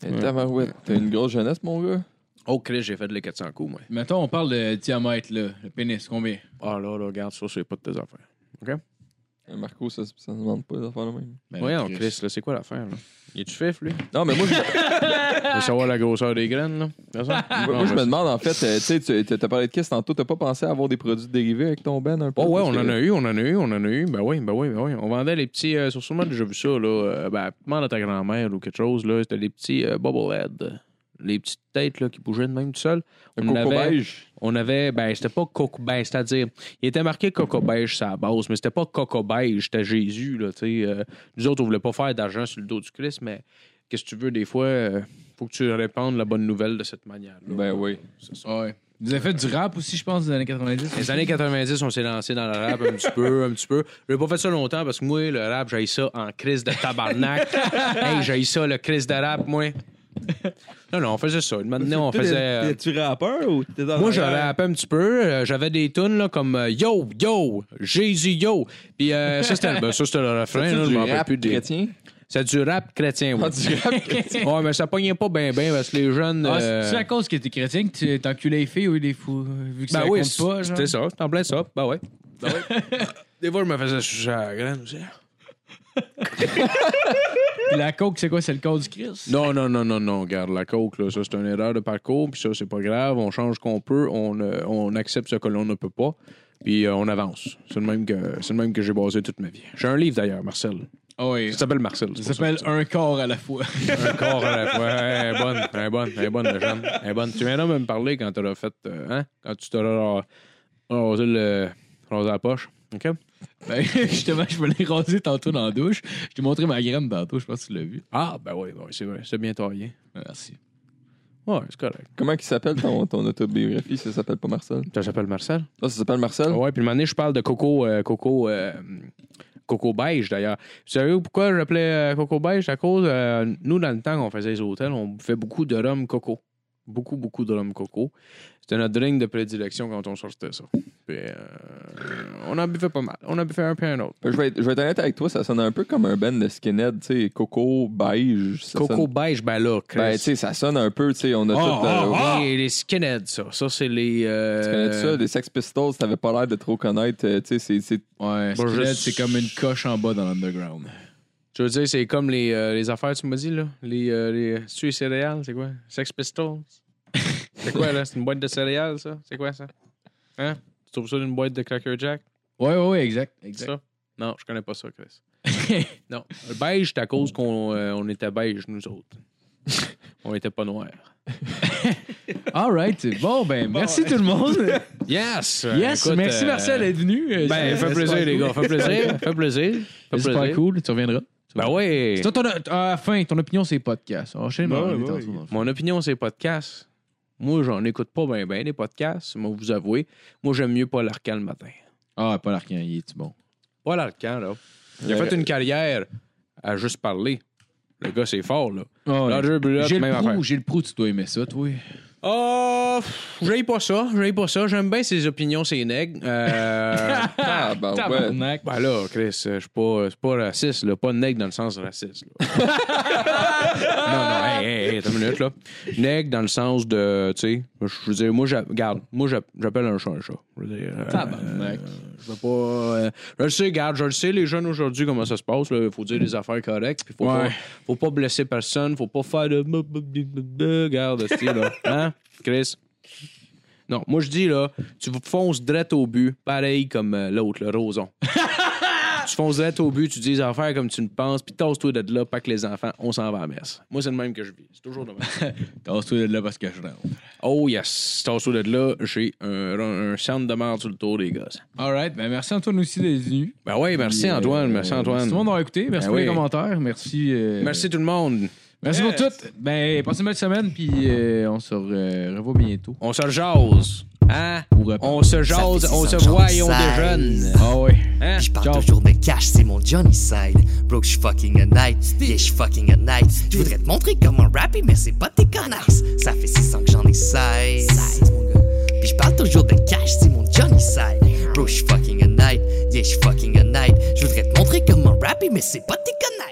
Hey, tabarouette, T'as une grosse jeunesse, mon gars? Oh, Chris, j'ai fait de les 400 coups, moi. Mettons, on parle de diamètre, là. Le pénis, combien? Ah là, là, regarde, ça, c'est pas de tes affaires. Euh, Marco, ça, ça ne demande pas d'affaires de même. Ben, Voyons, Chris. Chris, là, c'est quoi l'affaire, là? Il est-tu fif, lui? Non, mais moi, je, veux savoir la grosseur des graines, là? C'est ça? moi, je me demande, en fait, euh, tu sais, tu t'as parlé de Kiss tantôt, t'as pas pensé à avoir des produits dérivés avec ton Ben un peu? Oh ouais, on en a eu, on en a eu, on en a eu. Ben oui, ben oui, ben oui. On vendait les petits. Euh, sur sûrement déjà vu ça, là. Euh, ben, demande à ta grand-mère ou quelque chose, là. C'était les petits euh, Bubblehead. Les petites têtes, là, qui bougeaient de même tout seul. On coco avait- beige. On avait, ben, c'était pas coco beige, c'est-à-dire, il était marqué coco beige sur la base, mais c'était pas coco beige, c'était Jésus, là, tu sais. Euh, nous autres, on voulait pas faire d'argent sur le dos du Christ, mais qu'est-ce que tu veux, des fois, euh, faut que tu répandes la bonne nouvelle de cette manière-là. Ben oui. C'est ça. Ouais. Vous avez fait du rap aussi, je pense, dans les années 90? Les années 90, on s'est lancé dans le rap un petit peu, un petit peu. J'ai pas fait ça longtemps parce que moi, le rap, j'ai ça en crise de tabarnak. hey, j'ai ça, le crise de rap, moi. Non, non, on faisait ça. Maintenant, on faisait. euh, T'es-tu rappeur ou t'es dans Moi, je rappais un petit peu. Euh, J'avais des tunes là, comme euh, Yo, Yo, Jésus, Yo. Puis euh, ça, c'était ben, ça, c'était le refrain. C'est là, je du m'en rappelle rap plus des- chrétien? C'est du rap chrétien, oui. Ah, du rap chrétien. Ouais, mais ça pognait pas bien, bien parce que les jeunes. Ah, euh, c'est à cause que t'es chrétien que tu t'enculais les filles ou les fous? Vu que Ben ça oui, compte pas, genre? c'était ça. C'était en plein ça. Ben ouais. Ben ouais. Des fois, je me faisais sucer à la graine aussi. La coke, c'est quoi? C'est le code du Christ? Non, non, non, non, non. Regarde, la coke, là, ça, c'est une erreur de parcours. Puis ça, c'est pas grave. On change ce qu'on peut. On, euh, on accepte ce que l'on ne peut pas. Puis euh, on avance. C'est le même que, c'est le même que j'ai basé toute ma vie. J'ai un livre d'ailleurs, Marcel. Ah oui. Ça s'appelle Marcel. Ça s'appelle Un corps à la fois. Un corps à la fois. Elle est bonne, elle est bonne, elle est bonne. Elle est bonne. Tu viendras me parler quand tu auras fait. euh, hein? Quand tu t'auras rasé le. rasé la poche. OK? Ben, justement, je me l'ai rasé tantôt dans la douche. Je t'ai montré ma graine tantôt, je pense que tu l'as vu. Ah, ben oui, c'est vrai. C'est bien taillé. Merci. Ouais, c'est correct. Comment il s'appelle ton, ton autobiographie? Ça s'appelle pas Marcel? Ça s'appelle Marcel? Ah, ça s'appelle Marcel? Ouais, puis le moment donné, je parle de Coco. euh, Coco. euh, Coco Beige, d'ailleurs. Vous savez pourquoi j'appelais euh, Coco Beige? À cause, euh, nous, dans le temps qu'on faisait les hôtels, on fait beaucoup de rhum coco. Beaucoup, beaucoup de rhum coco. C'était notre drink de prédilection quand on sortait ça. Puis, euh, on en buffait pas mal. On en buffait un puis un autre. Je vais, être, je vais être honnête avec toi, ça sonne un peu comme un band de skinhead, tu sais, Coco beige. ça Coco sonne- beige, ben là, Chris. Ben, tu sais, ça sonne un peu, tu sais, on a Ah, tout. euh, ah, les, les skinheads, ça. Ça, c'est les. euh, Tu connais ça, les Sex Pistols, t'avais pas l'air de trop connaître, euh, tu sais, c'est- c'est. Ouais, Bon, Skinhead, je- c'est comme une coche en bas dans l'underground. Je veux dire, c'est comme les, euh, les affaires, tu m'as dit, là. Les, euh, les tu les céréales, c'est quoi? Sex Pistols? c'est quoi, là? C'est une boîte de céréales, ça? C'est quoi, ça? Hein? Tu trouves ça d'une boîte de Cracker Jack? Ouais, ouais, ouais, exact. C'est exact. ça? Non, je connais pas ça, Chris. non. Le beige, c'est à cause qu'on euh, on était beige, nous autres. on était pas noirs. All right. Bon, ben, merci tout le monde. Yes! yes, Écoute, merci euh, Marcel d'être venu. Euh, Ben, fait plaisir, les cool. gars. Fait plaisir. Fait plaisir. C'est super plaisir. cool. Tu reviendras. Tu Ben. C'est toi, ton- à la fin, ton opinion, c'est podcast. Enchaîne, Ben ben dans. Mon opinion, c'est podcast. Moi, j'en écoute pas bien, bien, les podcasts, moi, vous avouez. Moi, j'aime mieux Paul Arcan le matin. Ah, Paul Arcan, il est bon? Paul Arcan, là. Il a fait une carrière à juste parler. Le gars, c'est fort, là. Oh, Roger Bullock, j'ai même le pro, affaire. j'ai le pro, tu dois aimer ça, toi. Oh, j'aille pas ça, j'aille pas ça. J'aime bien ses opinions, ses nègres. Euh, Ah, ben ouais. Ben là, Chris, euh, je suis pas, je suis pas raciste, là. Pas nègre dans le sens raciste, là. non, non, hey, hey, hey, attends une minute, là. Nègre dans le sens de, tu sais, je veux dire, moi, regarde, moi, j'a- j'appelle un chat un chat. Je veux dire, euh, Tabarnak. je veux pas. euh, je le sais, regarde, je le sais, les jeunes aujourd'hui, comment ça se passe. Il faut dire des affaires correctes. Puis faut, Ouais. pas, faut pas blesser personne. Faut pas faire de. Regarde, style, là. Hein, Chris? Non, moi, je dis, là, tu fonces direct au but, pareil comme euh, l'autre, le Roson. tu fonces direct au but, tu dis des affaires comme tu ne penses, puis tasse-toi de là, pas que les enfants, on s'en va à la messe. Moi, c'est le même que je vis. C'est toujours le même. Tasse-toi de là parce que je rentre. oh, yes. Tasse-toi de là, j'ai un, un, centre de merde sur le tour des gosses. All right. Ben, merci Antoine aussi d'être venu. Ben oui, merci euh, Antoine, merci Antoine. tout le monde d'avoir écouté. Merci Ben pour les commentaires. Merci. euh, Merci tout le monde. Merci pour tout. Ben, passez une belle semaine, puis euh, on se re- revoit bientôt. On se jase. Hein? On se jase, on se voit et on déjeune. Ah ouais. Hein? Je parle toujours de cash, c'est mon Johnny side. Bro, je suis fucking a night. Yeah, je fucking a night. Je voudrais te montrer comment rapper, mais c'est pas tes connasses. Ça fait 6 ans que j'en ai 16. Puis je parle toujours de cash, c'est mon Johnny side. Bro, je suis fucking a night. Yeah, je fucking a night. Je voudrais te montrer comment rapper, mais c'est pas tes connasses.